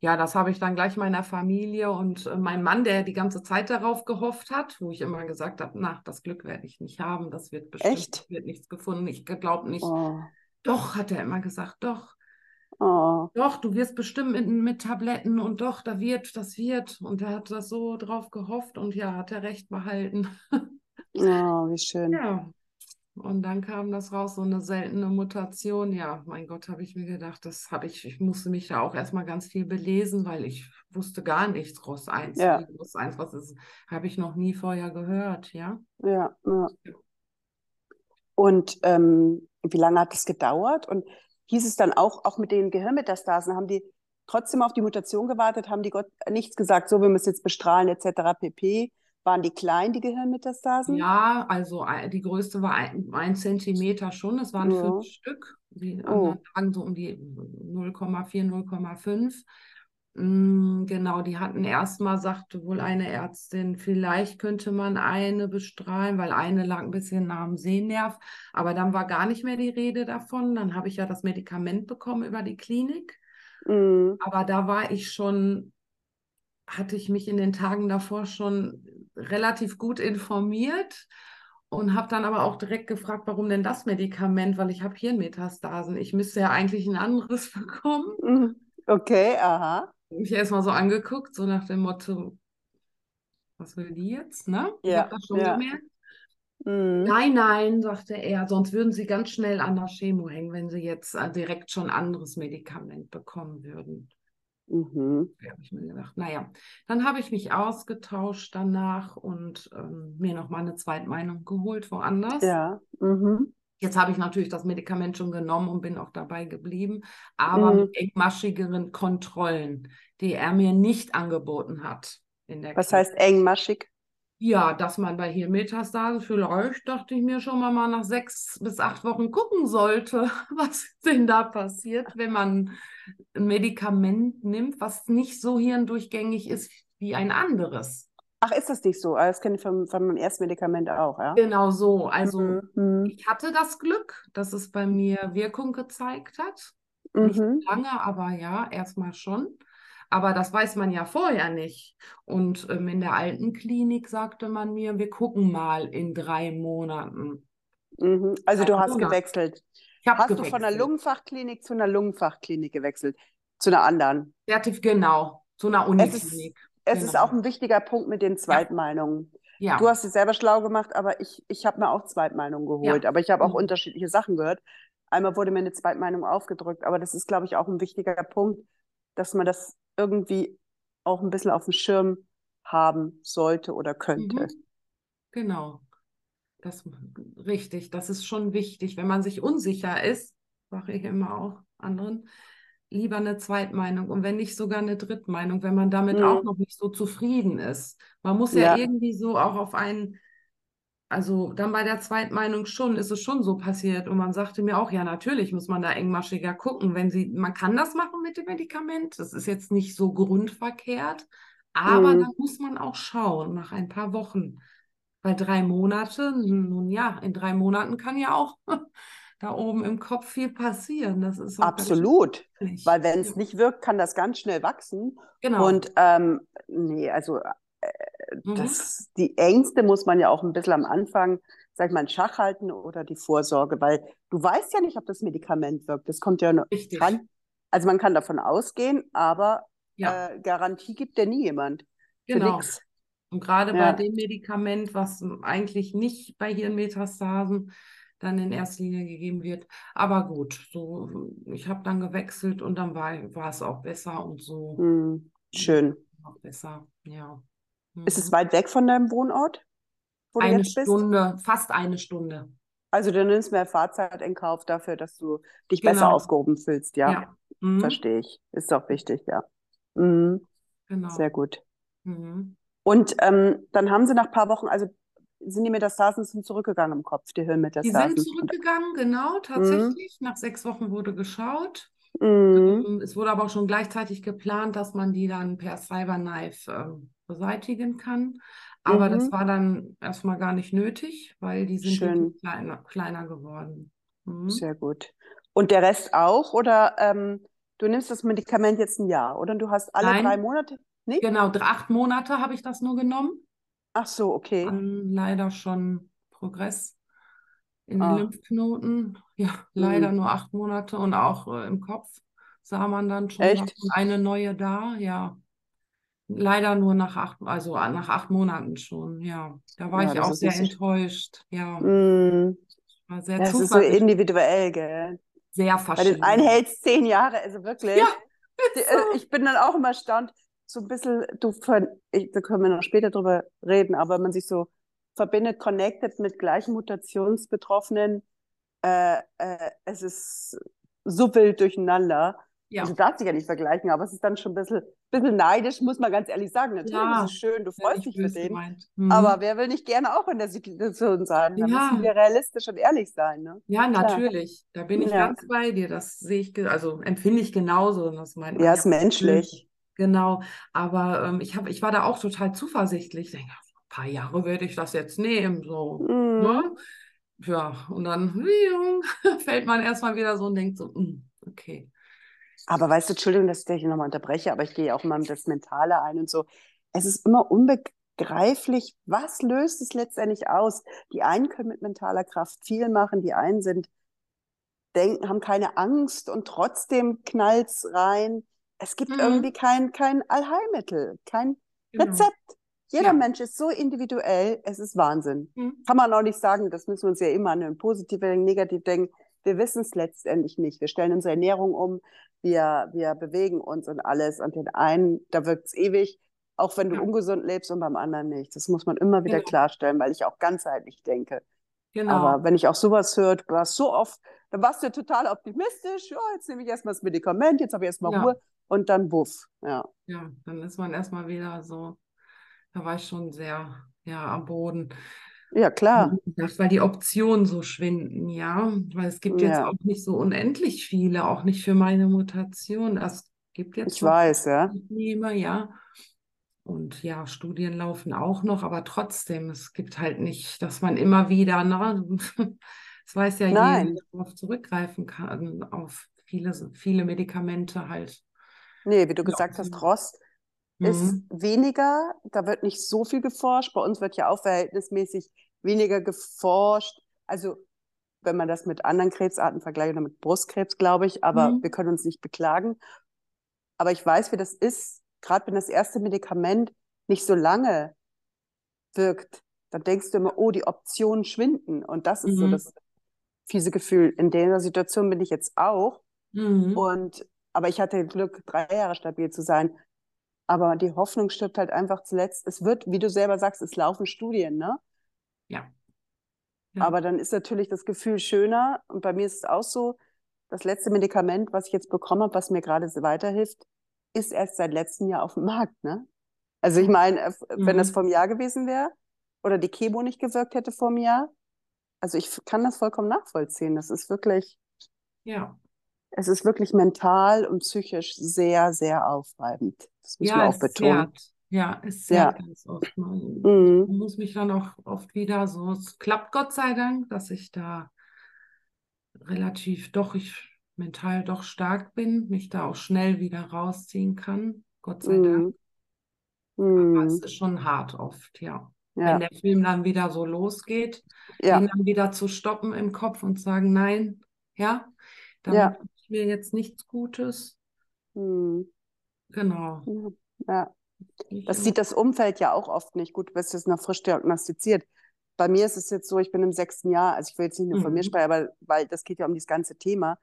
[SPEAKER 2] ja, das habe ich dann gleich meiner Familie und äh, mein Mann, der die ganze Zeit darauf gehofft hat, wo ich immer gesagt habe, na, das Glück werde ich nicht haben, das wird bestimmt,
[SPEAKER 1] Echt?
[SPEAKER 2] wird nichts gefunden. Ich glaube nicht.
[SPEAKER 1] Oh.
[SPEAKER 2] Doch, hat er immer gesagt, doch,
[SPEAKER 1] Oh.
[SPEAKER 2] doch, du wirst bestimmt mit, mit Tabletten und doch, da wird, das wird. Und er hat das so drauf gehofft und ja, hat er recht behalten. [LAUGHS]
[SPEAKER 1] Oh, wie schön.
[SPEAKER 2] Ja, und dann kam das raus, so eine seltene Mutation. Ja, mein Gott, habe ich mir gedacht, das habe ich, ich musste mich da auch erstmal ganz viel belesen, weil ich wusste gar nichts. ROS 1,
[SPEAKER 1] Ja.
[SPEAKER 2] wie ROS 1, was ist, habe ich noch nie vorher gehört, ja.
[SPEAKER 1] Ja, ja. Und ähm, wie lange hat das gedauert? Und hieß es dann auch, auch mit den Gehirnmetastasen, haben die trotzdem auf die Mutation gewartet, haben die Gott nichts gesagt, so wir müssen jetzt bestrahlen etc. pp. Waren die klein, die Gehirnmetastasen?
[SPEAKER 2] Ja, also ein- die größte war ein, ein Zentimeter schon, es waren
[SPEAKER 1] Ja.
[SPEAKER 2] fünf Stück. Die
[SPEAKER 1] Oh.
[SPEAKER 2] anderen lagen so um die 0,4, 0,5. Mm, Genau, die hatten erstmal, sagte wohl eine Ärztin, vielleicht könnte man eine bestrahlen, weil eine lag ein bisschen nah am Sehnerv, aber dann war gar nicht mehr die Rede davon. Dann habe ich ja das Medikament bekommen über die Klinik,
[SPEAKER 1] Mhm.
[SPEAKER 2] aber da war ich schon, hatte ich mich in den Tagen davor schon relativ gut informiert und habe dann aber auch direkt gefragt, warum denn das Medikament, weil ich habe Hirnmetastasen. Ich müsste ja eigentlich ein anderes [LAUGHS] bekommen.
[SPEAKER 1] Mhm. Okay, aha.
[SPEAKER 2] Mich erstmal so angeguckt, so nach dem Motto, was will die jetzt, ne? Ich
[SPEAKER 1] Ja,
[SPEAKER 2] habe das schon
[SPEAKER 1] ja.
[SPEAKER 2] gemerkt.
[SPEAKER 1] Mhm.
[SPEAKER 2] Nein, nein, sagte er, sonst würden Sie ganz schnell an der Chemo hängen, wenn Sie jetzt äh, direkt schon ein anderes Medikament bekommen würden.
[SPEAKER 1] Mhm.
[SPEAKER 2] Habe ich mir gedacht, naja, dann habe ich mich ausgetauscht danach und ähm, mir nochmal eine Zweitmeinung geholt woanders.
[SPEAKER 1] Ja. Mhm.
[SPEAKER 2] Jetzt habe ich natürlich das Medikament schon genommen und bin auch dabei geblieben, aber
[SPEAKER 1] Mhm.
[SPEAKER 2] mit engmaschigeren Kontrollen, die er mir nicht angeboten hat
[SPEAKER 1] Was
[SPEAKER 2] Klinik.
[SPEAKER 1] heißt engmaschig?
[SPEAKER 2] Ja, dass man bei Hirnmetastase vielleicht, dachte ich mir schon mal, mal nach sechs bis acht Wochen gucken sollte, [LAUGHS] was denn da passiert, wenn man ein Medikament nimmt, was nicht so hirndurchgängig ist wie ein anderes.
[SPEAKER 1] Ach, ist das nicht so? Ah, Das kenne ich von, von meinem ersten Medikament auch, ja?
[SPEAKER 2] Genau so. Also
[SPEAKER 1] Mhm. Mhm.
[SPEAKER 2] ich hatte das Glück, dass es bei mir Wirkung gezeigt hat. Nicht
[SPEAKER 1] Mhm.
[SPEAKER 2] lange, aber ja, erstmal schon. Aber das weiß man ja vorher nicht. Und ähm, in der alten Klinik sagte man mir, wir gucken mal in drei Monaten.
[SPEAKER 1] Mhm. Also du hast
[SPEAKER 2] Monate.
[SPEAKER 1] gewechselt.
[SPEAKER 2] Ich
[SPEAKER 1] Hast du von einer
[SPEAKER 2] gewechselt.
[SPEAKER 1] Lungenfachklinik zu einer Lungenfachklinik gewechselt? Zu einer anderen?
[SPEAKER 2] Zertif genau, zu einer Uniklinik.
[SPEAKER 1] Es ist
[SPEAKER 2] Genau.
[SPEAKER 1] auch ein wichtiger Punkt mit den Zweitmeinungen.
[SPEAKER 2] Ja,
[SPEAKER 1] Du hast es selber schlau gemacht, aber ich, ich habe mir auch Zweitmeinungen geholt.
[SPEAKER 2] Ja.
[SPEAKER 1] Aber ich habe auch
[SPEAKER 2] Mhm.
[SPEAKER 1] unterschiedliche Sachen gehört. Einmal wurde mir eine Zweitmeinung aufgedrückt, aber das ist, glaube ich, auch ein wichtiger Punkt, dass man das irgendwie auch ein bisschen auf dem Schirm haben sollte oder könnte.
[SPEAKER 2] mhm. Genau. Das richtig, das ist schon wichtig. Wenn man sich unsicher ist, sage ich immer auch anderen, lieber eine Zweitmeinung und wenn nicht sogar eine Drittmeinung, wenn man damit
[SPEAKER 1] Mhm.
[SPEAKER 2] auch noch nicht so zufrieden ist. Man muss ja
[SPEAKER 1] Ja.
[SPEAKER 2] irgendwie so auch auf einen, also dann bei der Zweitmeinung schon, ist es schon so passiert und man sagte mir auch, ja, natürlich muss man da engmaschiger gucken, wenn sie, man kann das machen mit dem Medikament, das ist jetzt nicht so grundverkehrt, aber
[SPEAKER 1] Mhm.
[SPEAKER 2] dann muss man auch schauen nach ein paar Wochen. Bei drei Monate, nun ja, in drei Monaten kann ja auch da oben im Kopf viel passieren. Das ist
[SPEAKER 1] Absolut. Weil wenn es nicht wirkt, kann das ganz schnell wachsen.
[SPEAKER 2] genau.
[SPEAKER 1] Und ähm, nee, also
[SPEAKER 2] Mhm.
[SPEAKER 1] das, die Ängste muss man ja auch ein bisschen am Anfang, sag ich mal, in Schach halten oder die Vorsorge, weil du weißt ja nicht, ob das Medikament wirkt. Das kommt ja nur,
[SPEAKER 2] Richtig.
[SPEAKER 1] kann, also man kann davon ausgehen, aber
[SPEAKER 2] Ja,
[SPEAKER 1] äh, Garantie gibt ja nie jemand.
[SPEAKER 2] Genau. Und gerade
[SPEAKER 1] Ja.
[SPEAKER 2] bei dem Medikament, was eigentlich nicht bei Hirnmetastasen dann in erster Linie gegeben wird. Aber gut, so, ich habe dann gewechselt und dann war, war es auch besser und so
[SPEAKER 1] Hm, schön.
[SPEAKER 2] auch besser. Ja.
[SPEAKER 1] Ist es
[SPEAKER 2] Mhm.
[SPEAKER 1] weit weg von deinem Wohnort, wo du
[SPEAKER 2] Eine
[SPEAKER 1] jetzt bist?
[SPEAKER 2] Stunde, fast eine Stunde.
[SPEAKER 1] Also du nimmst mehr Fahrzeit in Kauf dafür, dass du dich besser
[SPEAKER 2] Genau.
[SPEAKER 1] aufgehoben fühlst, ja.
[SPEAKER 2] Ja. Mhm.
[SPEAKER 1] Verstehe ich. Ist doch wichtig, ja. Mhm,
[SPEAKER 2] Genau.
[SPEAKER 1] sehr gut.
[SPEAKER 2] Mhm.
[SPEAKER 1] Und ähm, dann haben sie nach ein paar Wochen, also sind die Metastasen sind zurückgegangen im Kopf, die
[SPEAKER 2] Die
[SPEAKER 1] Hirnmetastasen.
[SPEAKER 2] sind zurückgegangen, genau, tatsächlich. Nach sechs Wochen wurde geschaut.
[SPEAKER 1] Mhm.
[SPEAKER 2] Ähm, Es wurde aber auch schon gleichzeitig geplant, dass man die dann per Cyberknife ähm, beseitigen kann. Aber das
[SPEAKER 1] Mhm.
[SPEAKER 2] war dann erstmal gar nicht nötig, weil die sind kleiner, kleiner geworden. Mhm.
[SPEAKER 1] Sehr gut. Und der Rest auch? Oder ähm, du nimmst das Medikament jetzt ein Jahr, oder? Du hast alle
[SPEAKER 2] Nein.
[SPEAKER 1] drei Monate? Nee?
[SPEAKER 2] Genau, acht Monate habe ich das nur genommen.
[SPEAKER 1] Ach so, okay.
[SPEAKER 2] Dann leider schon Progress in den
[SPEAKER 1] Ah.
[SPEAKER 2] Lymphknoten. Ja, leider
[SPEAKER 1] Mhm.
[SPEAKER 2] nur acht Monate und auch äh, im Kopf sah man dann schon eine neue da. Ja, leider nur nach acht, also äh, nach acht Monaten schon. Ja, da war
[SPEAKER 1] Ja,
[SPEAKER 2] ich auch sehr enttäuscht. Ja,
[SPEAKER 1] Mhm.
[SPEAKER 2] war sehr
[SPEAKER 1] Das ist so individuell, gell?
[SPEAKER 2] sehr
[SPEAKER 1] Bei den einen
[SPEAKER 2] verschieden.
[SPEAKER 1] hält zehn Jahre, also wirklich.
[SPEAKER 2] Ja,
[SPEAKER 1] äh,
[SPEAKER 2] so.
[SPEAKER 1] ich bin dann auch immer erstaunt, so ein bisschen, du, ich, da können wir noch später drüber reden, aber wenn man sich so verbindet, connected mit gleichen Mutationsbetroffenen, äh, äh, es ist so wild durcheinander.
[SPEAKER 2] Ja,
[SPEAKER 1] Also darf sich ja nicht vergleichen, aber es ist dann schon ein bisschen, bisschen neidisch, muss man ganz ehrlich sagen. Natürlich ist
[SPEAKER 2] ja,
[SPEAKER 1] es schön, du freust dich für den,
[SPEAKER 2] gemeint.
[SPEAKER 1] aber
[SPEAKER 2] Mhm.
[SPEAKER 1] wer will nicht gerne auch in der Situation sein? Da müssen
[SPEAKER 2] Ja,
[SPEAKER 1] wir realistisch und ehrlich sein, ne?
[SPEAKER 2] Ja, natürlich. Da bin ich ganz bei dir. Das sehe ich, also empfinde ich genauso. Das meint man
[SPEAKER 1] ja, ist menschlich.
[SPEAKER 2] Genau. Aber ähm, ich hab, ich war da auch total zuversichtlich. Ich denke, ein paar Jahre werde ich das jetzt nehmen. So,
[SPEAKER 1] Mhm.
[SPEAKER 2] ne? Ja, und dann [LAUGHS] fällt man erstmal wieder so und denkt so, mm, okay.
[SPEAKER 1] Aber weißt du, Entschuldigung, dass ich dich nochmal unterbreche, aber ich gehe auch mal mit das Mentale ein und so. Es ist immer unbe begreiflich, was löst es letztendlich aus? Die einen können mit mentaler Kraft viel machen, die einen sind, denken, haben keine Angst und trotzdem knallt's rein. Es gibt
[SPEAKER 2] Mhm.
[SPEAKER 1] irgendwie kein, kein Allheilmittel, kein
[SPEAKER 2] Genau.
[SPEAKER 1] Rezept. Jeder
[SPEAKER 2] Ja.
[SPEAKER 1] Mensch ist so individuell, es ist Wahnsinn.
[SPEAKER 2] Mhm.
[SPEAKER 1] Kann man auch nicht sagen, das müssen wir uns ja immer an ein positiv denken, negativ denken. Wir wissen es letztendlich nicht. Wir stellen unsere Ernährung um, wir, wir bewegen uns und alles. Und den einen, da wirkt es ewig, auch wenn du
[SPEAKER 2] Ja.
[SPEAKER 1] ungesund lebst und beim anderen nicht. Das muss man immer wieder
[SPEAKER 2] Genau.
[SPEAKER 1] klarstellen, weil ich auch ganzheitlich denke.
[SPEAKER 2] Genau.
[SPEAKER 1] Aber wenn ich auch sowas höre, du warst so oft, dann warst du total optimistisch. Ja, jetzt nehme ich erstmal das Medikament, jetzt habe ich erstmal
[SPEAKER 2] Ja.
[SPEAKER 1] Ruhe und dann buff. Ja.
[SPEAKER 2] Ja, dann ist man erstmal wieder so, da war ich schon sehr, ja, am Boden.
[SPEAKER 1] Ja, klar.
[SPEAKER 2] Das, weil die Optionen so schwinden, ja. Weil es gibt jetzt
[SPEAKER 1] Ja.
[SPEAKER 2] auch nicht so unendlich viele, auch nicht für meine Mutation. Es gibt jetzt
[SPEAKER 1] Ich weiß, ja.
[SPEAKER 2] nehme, ja. Und ja, Studien laufen auch noch, aber trotzdem, es gibt halt nicht, dass man immer wieder, ne, [LAUGHS] es weiß ja jeder, darauf zurückgreifen kann, auf viele, viele Medikamente halt.
[SPEAKER 1] Nee, wie du
[SPEAKER 2] Ja,
[SPEAKER 1] gesagt hast,
[SPEAKER 2] so.
[SPEAKER 1] Ross ist
[SPEAKER 2] Mhm.
[SPEAKER 1] weniger, da wird nicht so viel geforscht. Bei uns wird ja auch verhältnismäßig weniger geforscht. Also, wenn man das mit anderen Krebsarten vergleicht, oder mit Brustkrebs, glaube ich, aber
[SPEAKER 2] Mhm.
[SPEAKER 1] wir können uns nicht beklagen. Aber ich weiß, wie das ist, gerade wenn das erste Medikament nicht so lange wirkt, dann denkst du immer, oh, die Optionen schwinden. Und das ist so
[SPEAKER 2] Mhm.
[SPEAKER 1] das fiese Gefühl. In der Situation bin ich jetzt auch.
[SPEAKER 2] Mhm.
[SPEAKER 1] Und, aber ich hatte Glück, drei Jahre stabil zu sein. Aber die Hoffnung stirbt halt einfach zuletzt. Es wird, wie du selber sagst, es laufen Studien, ne?
[SPEAKER 2] Ja. Ja.
[SPEAKER 1] Aber dann ist natürlich das Gefühl schöner. Und bei mir ist es auch so, das letzte Medikament, was ich jetzt bekommen habe, was mir gerade so weiterhilft, ist erst seit letztem Jahr auf dem Markt, ne? Also ich meine, äh, wenn das
[SPEAKER 2] Mhm.
[SPEAKER 1] vor einem Jahr gewesen wäre oder die Chemo nicht gewirkt hätte vor einem Jahr, also ich kann das vollkommen nachvollziehen. Das ist wirklich,
[SPEAKER 2] Ja.
[SPEAKER 1] Es ist wirklich mental und psychisch sehr, sehr aufreibend. Das wir
[SPEAKER 2] Ja,
[SPEAKER 1] auch
[SPEAKER 2] es
[SPEAKER 1] betonen.
[SPEAKER 2] Ja, es
[SPEAKER 1] Ja.
[SPEAKER 2] zerrt ganz oft. Man
[SPEAKER 1] Mhm.
[SPEAKER 2] muss mich dann auch oft wieder so, es klappt Gott sei Dank, dass ich da relativ doch, ich mental doch stark bin, mich da auch schnell wieder rausziehen kann. Gott sei Dank.
[SPEAKER 1] Mhm.
[SPEAKER 2] Aber es
[SPEAKER 1] Mhm.
[SPEAKER 2] ist schon hart oft, ja. Wenn
[SPEAKER 1] Ja,
[SPEAKER 2] der Film dann wieder so losgeht,
[SPEAKER 1] ja,
[SPEAKER 2] den dann wieder zu stoppen im Kopf und sagen, nein, ja,
[SPEAKER 1] ja.
[SPEAKER 2] ich mir jetzt nichts Gutes.
[SPEAKER 1] Mhm.
[SPEAKER 2] Genau.
[SPEAKER 1] Ja. Das sieht das Umfeld ja auch oft nicht. Gut, du bist jetzt noch frisch diagnostiziert. Bei mir ist es jetzt so, ich bin im sechsten Jahr, also ich will jetzt nicht nur von mir
[SPEAKER 2] Mhm.
[SPEAKER 1] sprechen, aber weil das geht ja um das ganze Thema.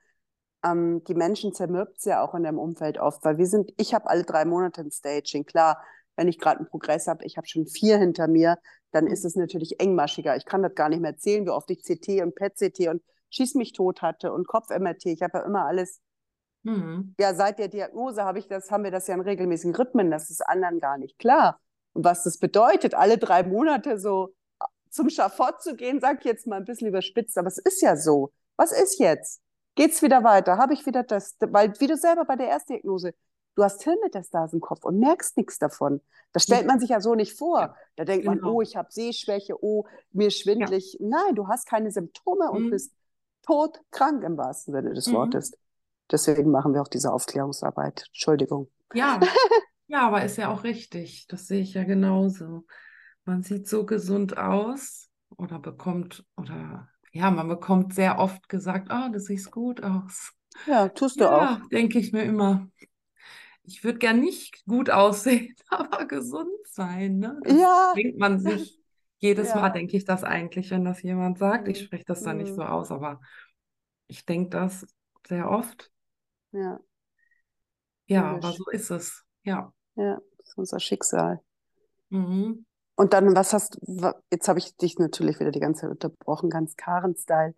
[SPEAKER 1] Ähm, die Menschen zermürbt es ja auch in dem Umfeld oft, weil wir sind, ich habe alle drei Monate ein Staging. Klar, wenn ich gerade einen Progress habe, ich habe schon vier hinter mir, dann ist es natürlich engmaschiger. Ich kann das gar nicht mehr erzählen, wie oft ich CT und PET-CT und Schieß mich tot hatte und Kopf-MRT. Ich habe ja immer alles
[SPEAKER 2] Mhm.
[SPEAKER 1] ja, seit der Diagnose habe ich das, haben wir das ja in regelmäßigen Rhythmen. Das ist anderen gar nicht klar. Und was das bedeutet, alle drei Monate so zum Schafott zu gehen, sag ich jetzt mal ein bisschen überspitzt, aber es ist ja so. Was ist jetzt? Geht's wieder weiter? Habe ich wieder das? Weil, wie du selber bei der Erstdiagnose, du hast Hirnmetastasen im Kopf und merkst nichts davon. Das stellt man sich ja so nicht vor.
[SPEAKER 2] Ja,
[SPEAKER 1] Da denkt man,
[SPEAKER 2] genau.
[SPEAKER 1] oh, ich habe Sehschwäche, oh, mir schwindlig. Nein, du hast keine Symptome und
[SPEAKER 2] Mhm.
[SPEAKER 1] bist todkrank im wahrsten Sinne des
[SPEAKER 2] Mhm.
[SPEAKER 1] Wortes. Deswegen machen wir auch diese Aufklärungsarbeit. Entschuldigung.
[SPEAKER 2] Ja, [LAUGHS] ja, aber ist ja auch richtig. Das sehe ich ja genauso. Man sieht so gesund aus oder bekommt, oder ja, man bekommt sehr oft gesagt, oh, du siehst gut aus.
[SPEAKER 1] Ja, tust du auch.
[SPEAKER 2] Ja, denke ich mir immer. Ich würde gern nicht gut aussehen, [LAUGHS] aber gesund sein, ne? Das
[SPEAKER 1] Ja,
[SPEAKER 2] denkt man sich. Jedes Mal
[SPEAKER 1] ja.
[SPEAKER 2] denke ich das eigentlich, wenn das jemand sagt. Ich
[SPEAKER 1] Mhm.
[SPEAKER 2] spreche das dann nicht
[SPEAKER 1] Mhm.
[SPEAKER 2] so aus, aber ich denke das sehr oft.
[SPEAKER 1] Ja,
[SPEAKER 2] Ja, aber
[SPEAKER 1] logisch.
[SPEAKER 2] so ist es. Ja.
[SPEAKER 1] Ja, das ist unser Schicksal.
[SPEAKER 2] Mhm.
[SPEAKER 1] Und dann, was hast wa- jetzt habe ich dich natürlich wieder die ganze Zeit unterbrochen, ganz Karen-Style.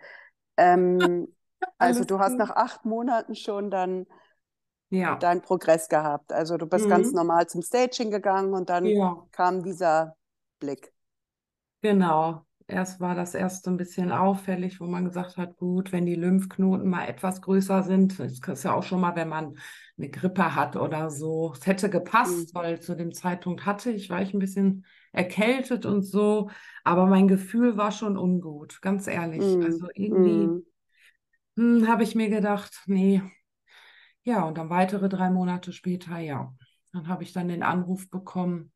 [SPEAKER 1] Ähm, [LAUGHS] also du hast nach acht Monaten schon dann
[SPEAKER 2] Ja.
[SPEAKER 1] deinen Progress gehabt. Also du bist ganz
[SPEAKER 2] Mhm.
[SPEAKER 1] normal zum Staging gegangen und dann
[SPEAKER 2] Ja,
[SPEAKER 1] kam dieser Blick.
[SPEAKER 2] Genau. Erst war das erst so ein bisschen auffällig, wo man gesagt hat, gut, wenn die Lymphknoten mal etwas größer sind, das ist ja auch schon mal, wenn man eine Grippe hat oder so. Es hätte
[SPEAKER 1] Mhm.
[SPEAKER 2] gepasst, weil zu dem Zeitpunkt hatte ich, war ich ein bisschen erkältet und so, aber mein Gefühl war schon ungut, ganz ehrlich.
[SPEAKER 1] Mhm.
[SPEAKER 2] Also irgendwie
[SPEAKER 1] Mhm.
[SPEAKER 2] hm, habe ich mir gedacht, nee. Ja, und dann weitere drei Monate später, ja. Dann habe ich dann den Anruf bekommen,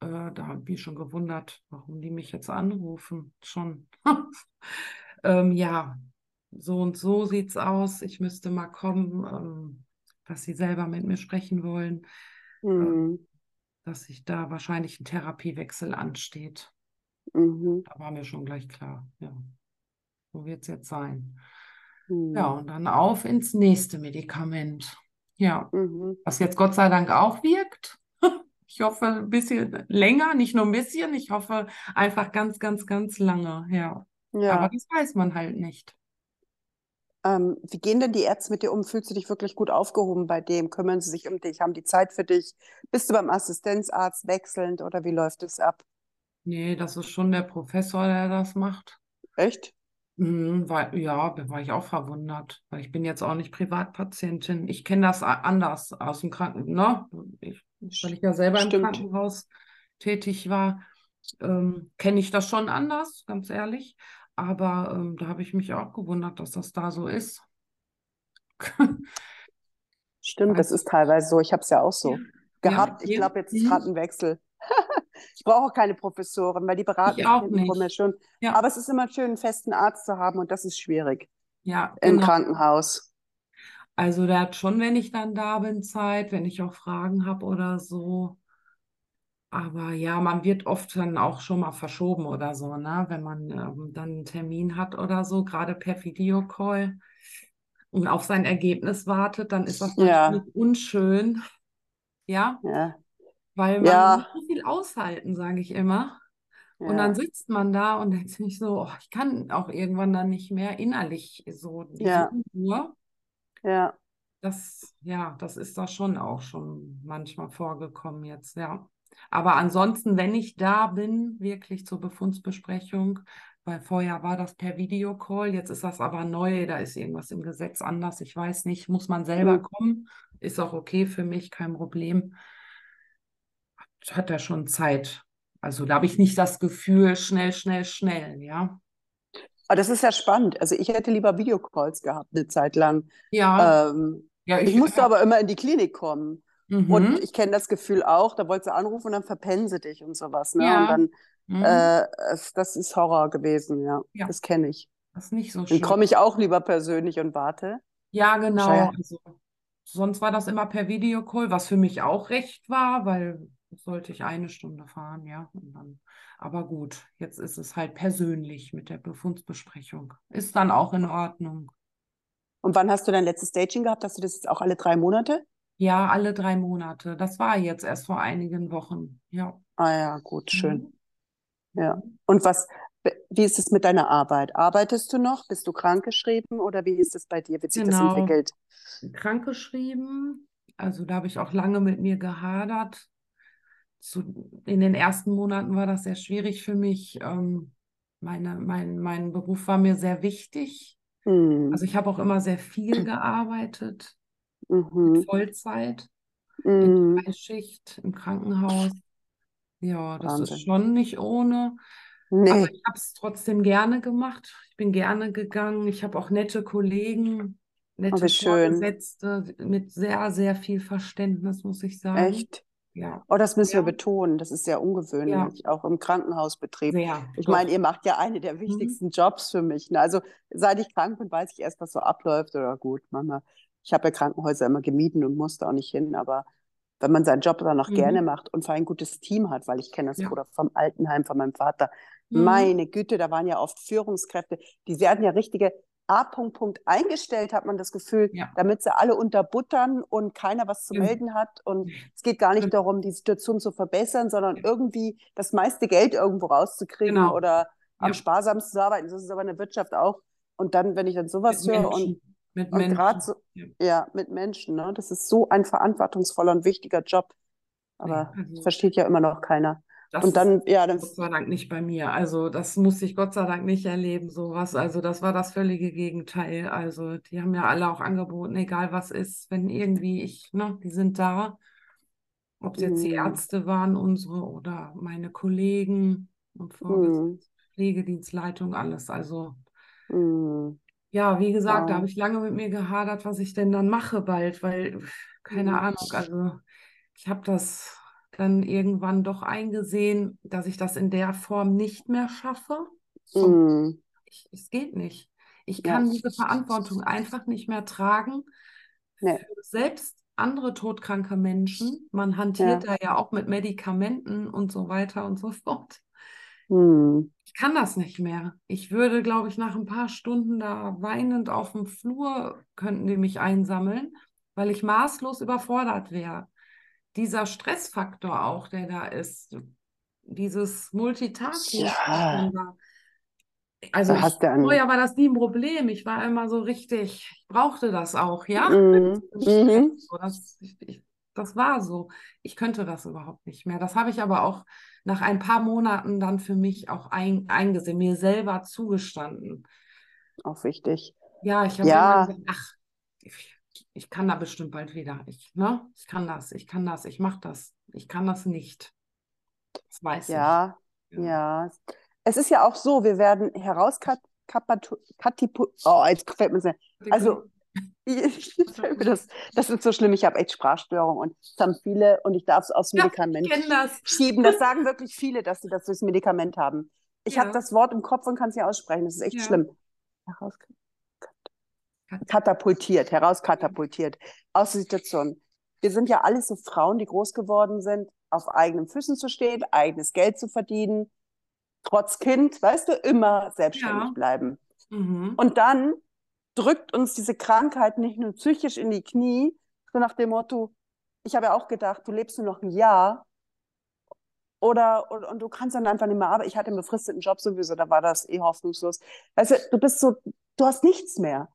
[SPEAKER 2] Äh, da habe ich schon gewundert, warum die mich jetzt anrufen. Schon. [LAUGHS] ähm, ja, so und so sieht's aus. Ich müsste mal kommen, ähm, dass sie selber mit mir sprechen wollen.
[SPEAKER 1] Mhm.
[SPEAKER 2] dass sich da wahrscheinlich ein Therapiewechsel ansteht.
[SPEAKER 1] Mhm.
[SPEAKER 2] Da war mir schon gleich klar, ja. So wird es jetzt sein.
[SPEAKER 1] Mhm.
[SPEAKER 2] Ja, und dann auf ins nächste Medikament. Ja,
[SPEAKER 1] Mhm.
[SPEAKER 2] was jetzt Gott sei Dank auch wirkt. Ich hoffe ein bisschen länger, nicht nur ein bisschen, ich hoffe einfach ganz, ganz, ganz lange, ja. Aber
[SPEAKER 1] Ja.
[SPEAKER 2] das weiß man halt nicht.
[SPEAKER 1] Ähm, wie gehen denn die Ärzte mit dir um? Fühlst du dich wirklich gut aufgehoben bei dem? Kümmern sie sich um dich? Haben die Zeit für dich? Bist du beim Assistenzarzt wechselnd oder wie läuft es ab?
[SPEAKER 2] Nee, das ist schon der Professor, der das macht.
[SPEAKER 1] Echt?
[SPEAKER 2] Mhm, weil, ja, da war ich auch verwundert, weil ich bin jetzt auch nicht Privatpatientin. Ich kenne das anders aus dem Kranken, ne? Ich, weil ich ja selber im
[SPEAKER 1] Stimmt.
[SPEAKER 2] Krankenhaus tätig war, ähm, kenne ich das schon anders, ganz ehrlich. Aber ähm, da habe ich mich auch gewundert, dass das da so ist.
[SPEAKER 1] Stimmt, das ist teilweise so. Ich habe es ja auch so
[SPEAKER 2] Ja.
[SPEAKER 1] gehabt. Ich
[SPEAKER 2] ja.
[SPEAKER 1] glaube, jetzt ist
[SPEAKER 2] Mhm.
[SPEAKER 1] gerade ein Wechsel. [LAUGHS] Ich brauche auch keine Professoren, weil die beraten
[SPEAKER 2] Ich auch nicht.
[SPEAKER 1] schon.
[SPEAKER 2] Ja.
[SPEAKER 1] Aber es ist immer schön, einen festen Arzt zu haben und das ist schwierig
[SPEAKER 2] Ja,
[SPEAKER 1] im
[SPEAKER 2] genau.
[SPEAKER 1] Krankenhaus.
[SPEAKER 2] Also der hat schon, wenn ich dann da bin, Zeit, wenn ich auch Fragen habe oder so. Aber ja, man wird oft dann auch schon mal verschoben oder so, ne? Wenn man ähm, dann einen Termin hat oder so, gerade per Videocall und auf sein Ergebnis wartet, dann ist das
[SPEAKER 1] Ja.
[SPEAKER 2] natürlich unschön, ja,
[SPEAKER 1] Ja,
[SPEAKER 2] weil man
[SPEAKER 1] Ja.
[SPEAKER 2] muss so viel aushalten, sage ich immer. Und dann
[SPEAKER 1] ja,
[SPEAKER 2] sitzt man da und denkt sich so, oh, ich kann auch irgendwann dann nicht mehr innerlich so diese
[SPEAKER 1] Ja.
[SPEAKER 2] Unruhe.
[SPEAKER 1] Ja.
[SPEAKER 2] Das, ja, das ist da schon auch schon manchmal vorgekommen jetzt, ja. Aber ansonsten, wenn ich da bin, wirklich zur Befundsbesprechung, weil vorher war das per Videocall, jetzt ist das aber neu, da ist irgendwas im Gesetz anders, ich weiß nicht, muss man selber
[SPEAKER 1] Hm.
[SPEAKER 2] kommen, ist auch okay für mich, kein Problem. Hat er schon Zeit. Also da habe ich nicht das Gefühl, schnell, schnell, schnell, ja.
[SPEAKER 1] Aber das ist ja spannend. Also ich hätte lieber Videocalls gehabt eine Zeit lang.
[SPEAKER 2] Ja,
[SPEAKER 1] Ähm,
[SPEAKER 2] ja,
[SPEAKER 1] ich
[SPEAKER 2] ich,
[SPEAKER 1] musste aber immer in die Klinik kommen.
[SPEAKER 2] mhm.
[SPEAKER 1] Und ich kenne das Gefühl auch, da wolltest du anrufen und dann verpennen sie dich und sowas. Ne?
[SPEAKER 2] Ja.
[SPEAKER 1] Und dann,
[SPEAKER 2] Mhm.
[SPEAKER 1] äh, das ist Horror gewesen, ja.
[SPEAKER 2] Ja.
[SPEAKER 1] Das kenne ich.
[SPEAKER 2] Das ist nicht so
[SPEAKER 1] Dann
[SPEAKER 2] schön.
[SPEAKER 1] komme ich auch lieber persönlich und warte.
[SPEAKER 2] Ja, genau. Also, sonst war das immer per Videocall, was für mich auch recht war, weil sollte ich eine Stunde fahren, ja. Und dann, aber gut, jetzt ist es halt persönlich mit der Befundsbesprechung. Ist dann auch in Ordnung.
[SPEAKER 1] Und wann hast du dein letztes Staging gehabt? Hast du das jetzt auch alle drei Monate?
[SPEAKER 2] Ja, alle drei Monate. Das war jetzt erst vor einigen Wochen. Ja.
[SPEAKER 1] Ah ja, gut, schön.
[SPEAKER 2] Mhm.
[SPEAKER 1] Ja. Und was, wie ist es mit deiner Arbeit? Arbeitest du noch? Bist du krankgeschrieben oder wie ist es bei dir? Wie sich das
[SPEAKER 2] Genau.
[SPEAKER 1] entwickelt?
[SPEAKER 2] krankgeschrieben. Also da habe ich auch lange mit mir gehadert. Zu, in den ersten Monaten war das sehr schwierig für mich. Ähm, meine, mein, mein Beruf war mir sehr wichtig.
[SPEAKER 1] Hm.
[SPEAKER 2] Also ich habe auch immer sehr viel gearbeitet,
[SPEAKER 1] Mhm.
[SPEAKER 2] Vollzeit, in
[SPEAKER 1] Mhm.
[SPEAKER 2] Schicht im Krankenhaus. Ja, das ist
[SPEAKER 1] Wahnsinn.
[SPEAKER 2] schon nicht ohne. Aber
[SPEAKER 1] Nee.
[SPEAKER 2] ich habe es trotzdem gerne gemacht. Ich bin gerne gegangen. Ich habe auch nette Kollegen, nette. Vorgesetzte mit sehr, sehr viel Verständnis, muss ich sagen.
[SPEAKER 1] Echt?
[SPEAKER 2] Ja,
[SPEAKER 1] Oh, das müssen wir
[SPEAKER 2] Ja.
[SPEAKER 1] betonen. Das ist sehr ungewöhnlich, auch im Krankenhausbetrieb.
[SPEAKER 2] sehr.
[SPEAKER 1] Ich
[SPEAKER 2] Doch.
[SPEAKER 1] meine, ihr macht ja eine der wichtigsten Jobs für mich. Ne? Also seit ich krank bin, weiß ich erst, was so abläuft. Oder gut, manchmal. Ich habe ja Krankenhäuser immer gemieden und musste auch nicht hin. Aber wenn man seinen Job dann noch
[SPEAKER 2] Mhm.
[SPEAKER 1] gerne macht und vor allem ein gutes Team hat, weil ich kenne das
[SPEAKER 2] Ja.
[SPEAKER 1] oder vom Altenheim von meinem Vater.
[SPEAKER 2] Mhm.
[SPEAKER 1] Meine Güte, da waren ja oft Führungskräfte, die werden ja richtige A. Punkt, Punkt eingestellt, hat man das Gefühl,
[SPEAKER 2] Ja.
[SPEAKER 1] damit sie alle unterbuttern und keiner was zu
[SPEAKER 2] Ja.
[SPEAKER 1] melden hat. Und es geht gar nicht
[SPEAKER 2] Stimmt.
[SPEAKER 1] darum, die Situation zu verbessern, sondern
[SPEAKER 2] Ja.
[SPEAKER 1] irgendwie das meiste Geld irgendwo rauszukriegen
[SPEAKER 2] Genau.
[SPEAKER 1] oder am
[SPEAKER 2] Ja.
[SPEAKER 1] sparsamsten zu arbeiten. Das ist aber in der Wirtschaft auch. Und dann, wenn ich dann sowas
[SPEAKER 2] Mit
[SPEAKER 1] höre und,
[SPEAKER 2] Menschen. Mit
[SPEAKER 1] und
[SPEAKER 2] Menschen.
[SPEAKER 1] so,
[SPEAKER 2] Ja.
[SPEAKER 1] ja, mit Menschen, ne? Das ist so ein verantwortungsvoller und wichtiger Job. Aber
[SPEAKER 2] Ja, also-
[SPEAKER 1] das versteht ja immer noch keiner.
[SPEAKER 2] Das
[SPEAKER 1] Und dann, ja, dann,
[SPEAKER 2] Gott sei Dank nicht bei mir. Also das musste ich Gott sei Dank nicht erleben, sowas. Also das war das völlige Gegenteil. Also die haben ja alle auch angeboten, egal was ist, wenn irgendwie ich, ne, die sind da. Ob es jetzt die
[SPEAKER 1] Mm.
[SPEAKER 2] Ärzte waren, unsere oder meine Kollegen und
[SPEAKER 1] mm,
[SPEAKER 2] Pflegedienstleitung, alles. Also
[SPEAKER 1] mm,
[SPEAKER 2] ja, wie gesagt, da
[SPEAKER 1] Wow.
[SPEAKER 2] habe ich lange mit mir gehadert, was ich denn dann mache bald, weil, keine
[SPEAKER 1] Mm.
[SPEAKER 2] Ahnung, also ich habe das dann irgendwann doch eingesehen, dass ich das in der Form nicht mehr schaffe. Mm. Ich, es geht nicht. Ich kann ja. diese Verantwortung einfach nicht mehr tragen. Nee. Selbst andere todkranke Menschen. Man hantiert ja. da ja auch mit Medikamenten und so weiter und so [LAUGHS] fort. Hm. Ich kann das nicht mehr. Ich würde, glaube ich, nach ein paar Stunden da weinend auf dem Flur könnten die mich einsammeln, weil ich maßlos überfordert wäre. Dieser Stressfaktor auch, der da ist, dieses Multitasking, ja. Also da hast ich, vorher war das nie ein Problem. Ich war immer so richtig, ich brauchte das auch, ja. Mhm. mhm. Das, ich, das war so. Ich könnte das überhaupt nicht mehr. Das habe ich aber auch nach ein paar Monaten dann für mich auch ein, eingesehen, mir selber zugestanden.
[SPEAKER 1] Auch wichtig.
[SPEAKER 2] Ja, ich habe ja. gesagt, ach, ich, ich, kann da bestimmt bald wieder. Ich, ne? ich kann das, ich kann das, ich mache das. Ich kann das nicht.
[SPEAKER 1] Das weiß ja, ich. Ja, ja es ist ja auch so, wir werden herauskatapultiert. Oh, jetzt [LAUGHS] fällt mir das. Also, das, das ist so schlimm. Ich habe echt Sprachstörungen und es haben viele und ich darf es aufs Medikament ja, das. schieben. Das sagen wirklich viele, dass sie das durchs Medikament haben. Ich ja. habe das Wort im Kopf und kann es nicht aussprechen. Das ist echt ja. schlimm. Katapultiert, herauskatapultiert aus der Situation. Wir sind ja alle so Frauen, die groß geworden sind, auf eigenen Füßen zu stehen, eigenes Geld zu verdienen, trotz Kind, weißt du, immer selbstständig ja. bleiben. Mhm. Und dann drückt uns diese Krankheit nicht nur psychisch in die Knie, so nach dem Motto, ich habe ja auch gedacht, du lebst nur noch ein Jahr oder und, und du kannst dann einfach nicht mehr arbeiten. Ich hatte einen befristeten Job sowieso, da war das eh hoffnungslos. Weißt du, du bist so, du hast nichts mehr.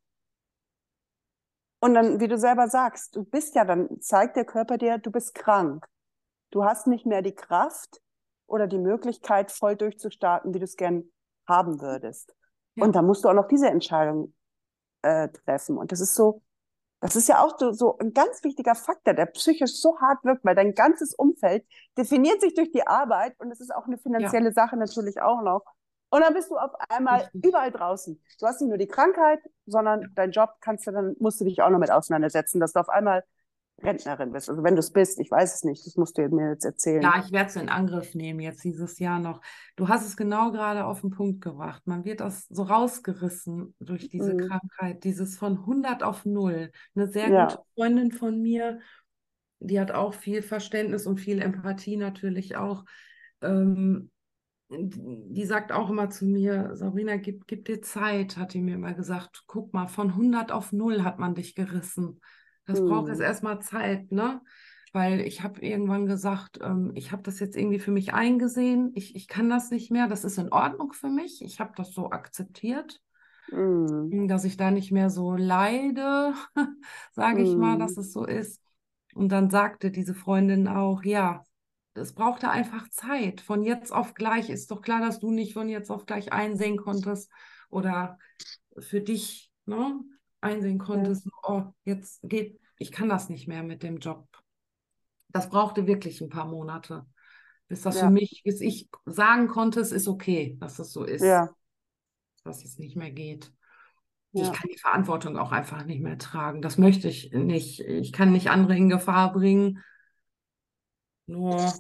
[SPEAKER 1] Und dann, wie du selber sagst, du bist ja, dann zeigt der Körper dir, du bist krank. Du hast nicht mehr die Kraft, oder die Möglichkeit, voll durchzustarten, wie du es gern haben würdest. Ja. Und da musst du auch noch diese Entscheidung äh, treffen. Und das ist so, das ist ja auch so, so ein ganz wichtiger Faktor, der psychisch so hart wirkt, weil dein ganzes Umfeld definiert sich durch die Arbeit und es ist auch eine finanzielle ja. Sache natürlich auch noch. Und dann bist du auf einmal überall draußen. Du hast nicht nur die Krankheit, sondern dein Job kannst du dann, musst du dich auch noch mit auseinandersetzen, dass du auf einmal Rentnerin bist. Also wenn du es bist, ich weiß es nicht, das musst du mir jetzt erzählen.
[SPEAKER 2] Ja, ich werde es in Angriff nehmen jetzt dieses Jahr noch. Du hast es genau gerade auf den Punkt gebracht. Man wird das so rausgerissen durch diese mhm. Krankheit, dieses von 100 auf 0. Eine sehr ja. gute Freundin von mir, die hat auch viel Verständnis und viel Empathie natürlich auch. Ähm, die sagt auch immer zu mir, Sabrina, gib, gib dir Zeit, hat die mir immer gesagt. Guck mal, von 100 auf 0 hat man dich gerissen. Das hm. braucht jetzt erstmal Zeit, ne? Weil ich habe irgendwann gesagt, ähm, ich habe das jetzt irgendwie für mich eingesehen. Ich, ich kann das nicht mehr. Das ist in Ordnung für mich. Ich habe das so akzeptiert, hm. dass ich da nicht mehr so leide, [LAUGHS] sage hm. ich mal, dass hm. es so ist. Und dann sagte diese Freundin auch, ja, es brauchte einfach Zeit. Von jetzt auf gleich ist doch klar, dass du nicht von jetzt auf gleich einsehen konntest oder für dich ne, einsehen konntest, ja. oh, jetzt geht, ich kann das nicht mehr mit dem Job. Das brauchte wirklich ein paar Monate, bis das ja. für mich, bis ich sagen konnte, es ist okay, dass es so ist, ja. dass es nicht mehr geht. Ich kann die Verantwortung auch einfach nicht mehr tragen. Das möchte ich nicht. Ich kann nicht andere in Gefahr bringen. Nur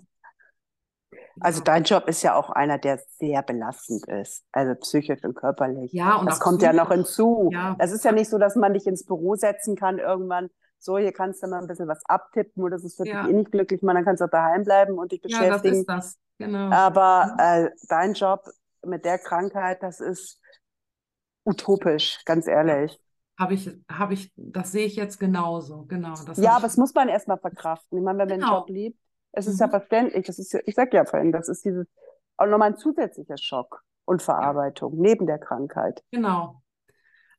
[SPEAKER 1] also dein Job ist ja auch einer, der sehr belastend ist, also psychisch und körperlich. Ja, und das kommt ja noch hinzu. Ja. Es ist ja nicht so, dass man dich ins Büro setzen kann irgendwann. So, hier kannst du mal ein bisschen was abtippen oder das ist wirklich ja. eh nicht glücklich machen, dann kannst du auch daheim bleiben und dich beschäftigen. Ja, das ist das, genau. Aber äh, dein Job mit der Krankheit, das ist utopisch, ganz ehrlich.
[SPEAKER 2] Habe ich, habe ich, das sehe ich jetzt genauso, genau.
[SPEAKER 1] ja, aber das muss man erstmal verkraften. Ich meine, wenn man genau. den Job liebt, es ist mhm. ja verständlich. Das ist ja, ich sag ja vorhin, das ist dieses auch nochmal ein zusätzlicher Schock und Verarbeitung neben der Krankheit.
[SPEAKER 2] Genau.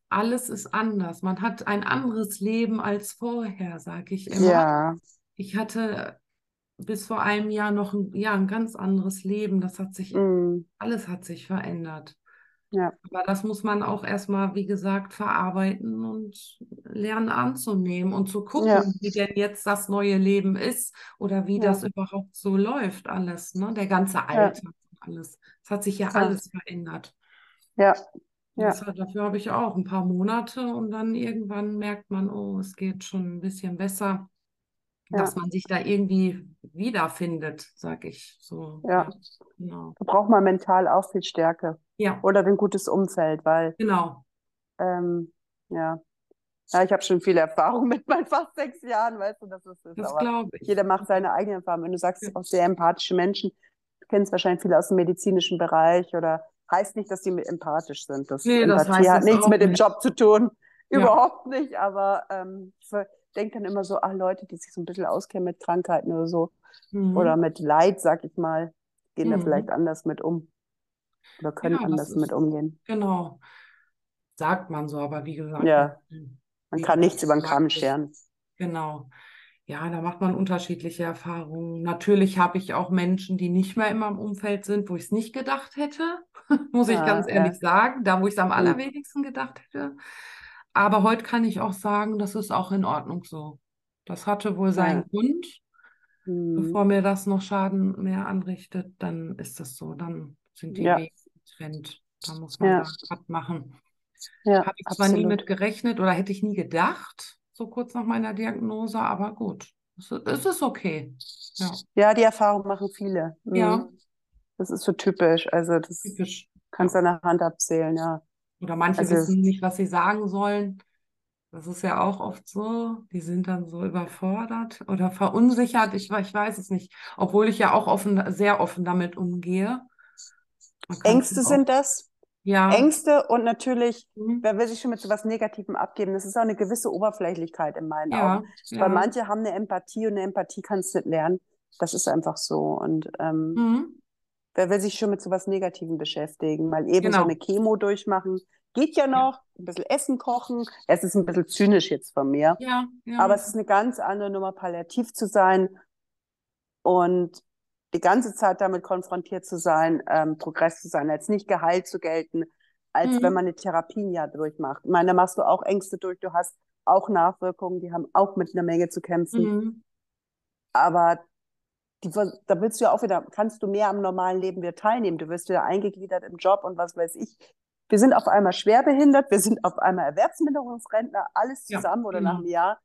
[SPEAKER 2] Alles ist anders. Man hat ein anderes Leben als vorher, sage ich immer. Ja. Ich hatte bis vor einem Jahr noch ein, ja, ein ganz anderes Leben. Das hat sich, mm. alles hat sich verändert. Ja. Aber das muss man auch erstmal, wie gesagt, verarbeiten und lernen anzunehmen und zu gucken, ja. wie denn jetzt das neue Leben ist oder wie ja. das überhaupt so läuft, alles, ne? Der ganze Alltag und alles. Es hat sich ja alles verändert. Ja. ja. Hat, dafür habe ich auch ein paar Monate und dann irgendwann merkt man, oh, es geht schon ein bisschen besser. Dass
[SPEAKER 1] Ja.
[SPEAKER 2] man sich da irgendwie wiederfindet, sag ich so.
[SPEAKER 1] Ja.
[SPEAKER 2] Genau.
[SPEAKER 1] Da braucht man mental auch viel Stärke
[SPEAKER 2] Ja,
[SPEAKER 1] oder ein gutes Umfeld, weil,
[SPEAKER 2] genau.
[SPEAKER 1] ähm, ja. Ja, ich habe schon viele Erfahrungen [LAUGHS] mit meinen fast sechs Jahren, weißt du, das ist es.
[SPEAKER 2] Das glaube ich.
[SPEAKER 1] jeder macht seine eigenen Erfahrungen. Wenn du sagst,
[SPEAKER 2] Ja.
[SPEAKER 1] auch sehr empathische Menschen, du kennst wahrscheinlich viele aus dem medizinischen Bereich oder heißt nicht, dass die empathisch sind. Das
[SPEAKER 2] Nee, das
[SPEAKER 1] Empathie
[SPEAKER 2] heißt
[SPEAKER 1] hat nichts mit dem
[SPEAKER 2] nicht.
[SPEAKER 1] Job zu tun.
[SPEAKER 2] Ja.
[SPEAKER 1] Überhaupt nicht. Aber ähm, ich denke dann immer so, ah, Leute, die sich so ein bisschen auskennen mit Krankheiten oder so
[SPEAKER 2] Mhm.
[SPEAKER 1] oder mit Leid, sag ich mal, gehen da
[SPEAKER 2] Mhm.
[SPEAKER 1] vielleicht anders mit um oder können
[SPEAKER 2] Ja, das
[SPEAKER 1] anders mit
[SPEAKER 2] ist-
[SPEAKER 1] umgehen.
[SPEAKER 2] Genau. Sagt man so, aber wie gesagt,
[SPEAKER 1] Ja. Man kann nichts über den Kamm scheren.
[SPEAKER 2] Genau. Ja, da macht man unterschiedliche Erfahrungen. Natürlich habe ich auch Menschen, die nicht mehr in meinem Umfeld sind, wo ich es nicht gedacht hätte, [LAUGHS] muss ich
[SPEAKER 1] Ja,
[SPEAKER 2] ganz
[SPEAKER 1] ja.
[SPEAKER 2] ehrlich sagen, da wo ich es am
[SPEAKER 1] Hm.
[SPEAKER 2] allerwenigsten gedacht hätte. Aber heute kann ich auch sagen, das ist auch in Ordnung so. Das hatte wohl seinen
[SPEAKER 1] Ja.
[SPEAKER 2] Grund.
[SPEAKER 1] Hm.
[SPEAKER 2] Bevor mir das noch Schaden mehr anrichtet, dann ist das so. Dann sind die
[SPEAKER 1] Ja.
[SPEAKER 2] Wege getrennt. Da muss man
[SPEAKER 1] Ja.
[SPEAKER 2] was machen.
[SPEAKER 1] Ja,
[SPEAKER 2] Habe ich zwar nie
[SPEAKER 1] absolut.
[SPEAKER 2] mit gerechnet oder hätte ich nie gedacht, so kurz nach meiner Diagnose, aber gut, es, es ist okay. Ja,
[SPEAKER 1] Ja, die Erfahrung machen viele. Hm.
[SPEAKER 2] ja,
[SPEAKER 1] Das ist so typisch. Also das
[SPEAKER 2] typisch.
[SPEAKER 1] kannst du an der Hand abzählen, ja.
[SPEAKER 2] Oder manche
[SPEAKER 1] Also-
[SPEAKER 2] wissen nicht, was sie sagen sollen. Das ist ja auch oft so. Die sind dann so überfordert oder verunsichert. Ich, ich weiß es nicht. Obwohl ich ja auch offen, sehr offen damit umgehe.
[SPEAKER 1] Ängste
[SPEAKER 2] auch-
[SPEAKER 1] sind das.
[SPEAKER 2] ja.
[SPEAKER 1] Ängste und natürlich,
[SPEAKER 2] Mhm.
[SPEAKER 1] wer will sich schon mit so was Negativem abgeben? Das ist auch eine gewisse Oberflächlichkeit in meinen
[SPEAKER 2] Ja,
[SPEAKER 1] Augen.
[SPEAKER 2] ja.
[SPEAKER 1] Weil manche haben eine Empathie und eine Empathie kannst du nicht lernen. Das ist einfach so. Und ähm,
[SPEAKER 2] Mhm.
[SPEAKER 1] Wer will sich schon mit so was Negativem beschäftigen? Mal eben so
[SPEAKER 2] Genau.
[SPEAKER 1] eine Chemo durchmachen. Geht ja noch. Ein bisschen Essen kochen. Es ist ein bisschen zynisch jetzt von mir.
[SPEAKER 2] Ja, ja.
[SPEAKER 1] Aber es ist eine ganz andere Nummer, palliativ zu sein und die ganze Zeit damit konfrontiert zu sein, ähm, Progress zu sein, als nicht geheilt zu gelten, als
[SPEAKER 2] Mhm.
[SPEAKER 1] wenn man eine Therapie Jahr durchmacht. Ich meine, da machst du auch Ängste durch, du hast auch Nachwirkungen, die haben auch mit einer Menge zu kämpfen.
[SPEAKER 2] Mhm.
[SPEAKER 1] Aber die, da willst du ja auch wieder, kannst du mehr am normalen Leben wieder teilnehmen. Du wirst wieder eingegliedert im Job und was weiß ich. Wir sind auf einmal schwerbehindert, wir sind auf einmal Erwerbsminderungsrentner, alles
[SPEAKER 2] Ja,
[SPEAKER 1] zusammen oder nach
[SPEAKER 2] genau.
[SPEAKER 1] einem Jahr.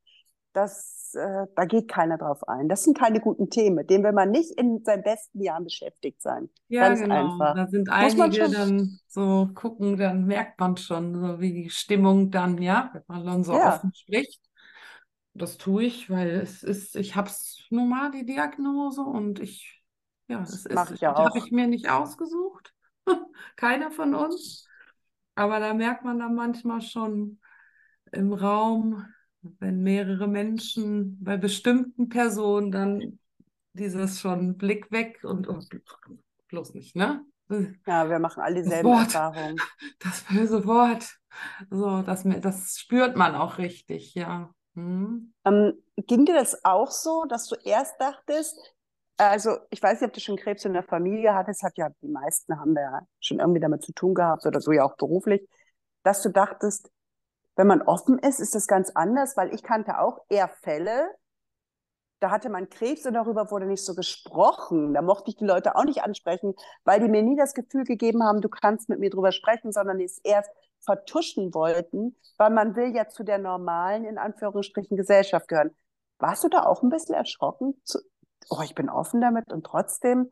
[SPEAKER 1] Das, äh, da geht keiner drauf ein. Das sind keine guten Themen, mit denen will man nicht in seinen besten Jahren beschäftigt sein.
[SPEAKER 2] Ja,
[SPEAKER 1] Ganz
[SPEAKER 2] genau.
[SPEAKER 1] einfach.
[SPEAKER 2] Da sind einige
[SPEAKER 1] schon-
[SPEAKER 2] dann so gucken, dann merkt man schon, so wie die Stimmung dann, ja, wenn man dann so
[SPEAKER 1] Ja.
[SPEAKER 2] offen spricht. Das tue ich, weil es ist, ich habe es nun mal, die Diagnose, und ich, ja, es ist,
[SPEAKER 1] Mach ich ja
[SPEAKER 2] habe ich mir nicht ausgesucht. [LAUGHS] Keiner von uns. Aber da merkt man dann manchmal schon im Raum, wenn mehrere Menschen bei bestimmten Personen dann dieses schon Blick weg und oh, bloß nicht, ne?
[SPEAKER 1] Ja, wir machen alle dieselben
[SPEAKER 2] Wort.
[SPEAKER 1] Erfahrungen. [LAUGHS]
[SPEAKER 2] Das böse Wort. So, das, das spürt man auch richtig, ja. Hm.
[SPEAKER 1] Ähm, ging dir das auch so, dass du erst dachtest, also ich weiß nicht, ob du schon Krebs in der Familie hattest, hat ja die meisten haben wir ja schon irgendwie damit zu tun gehabt oder so ja auch beruflich, dass du dachtest, wenn man offen ist, ist das ganz anders, weil ich kannte auch eher Fälle, da hatte man Krebs und darüber wurde nicht so gesprochen. Da mochte ich die Leute auch nicht ansprechen, weil die mir nie das Gefühl gegeben haben, du kannst mit mir drüber sprechen, sondern es erst vertuschen wollten, weil man will ja zu der normalen, in Anführungsstrichen, Gesellschaft gehören. Warst du da auch ein bisschen erschrocken? Zu, oh, ich bin offen damit und trotzdem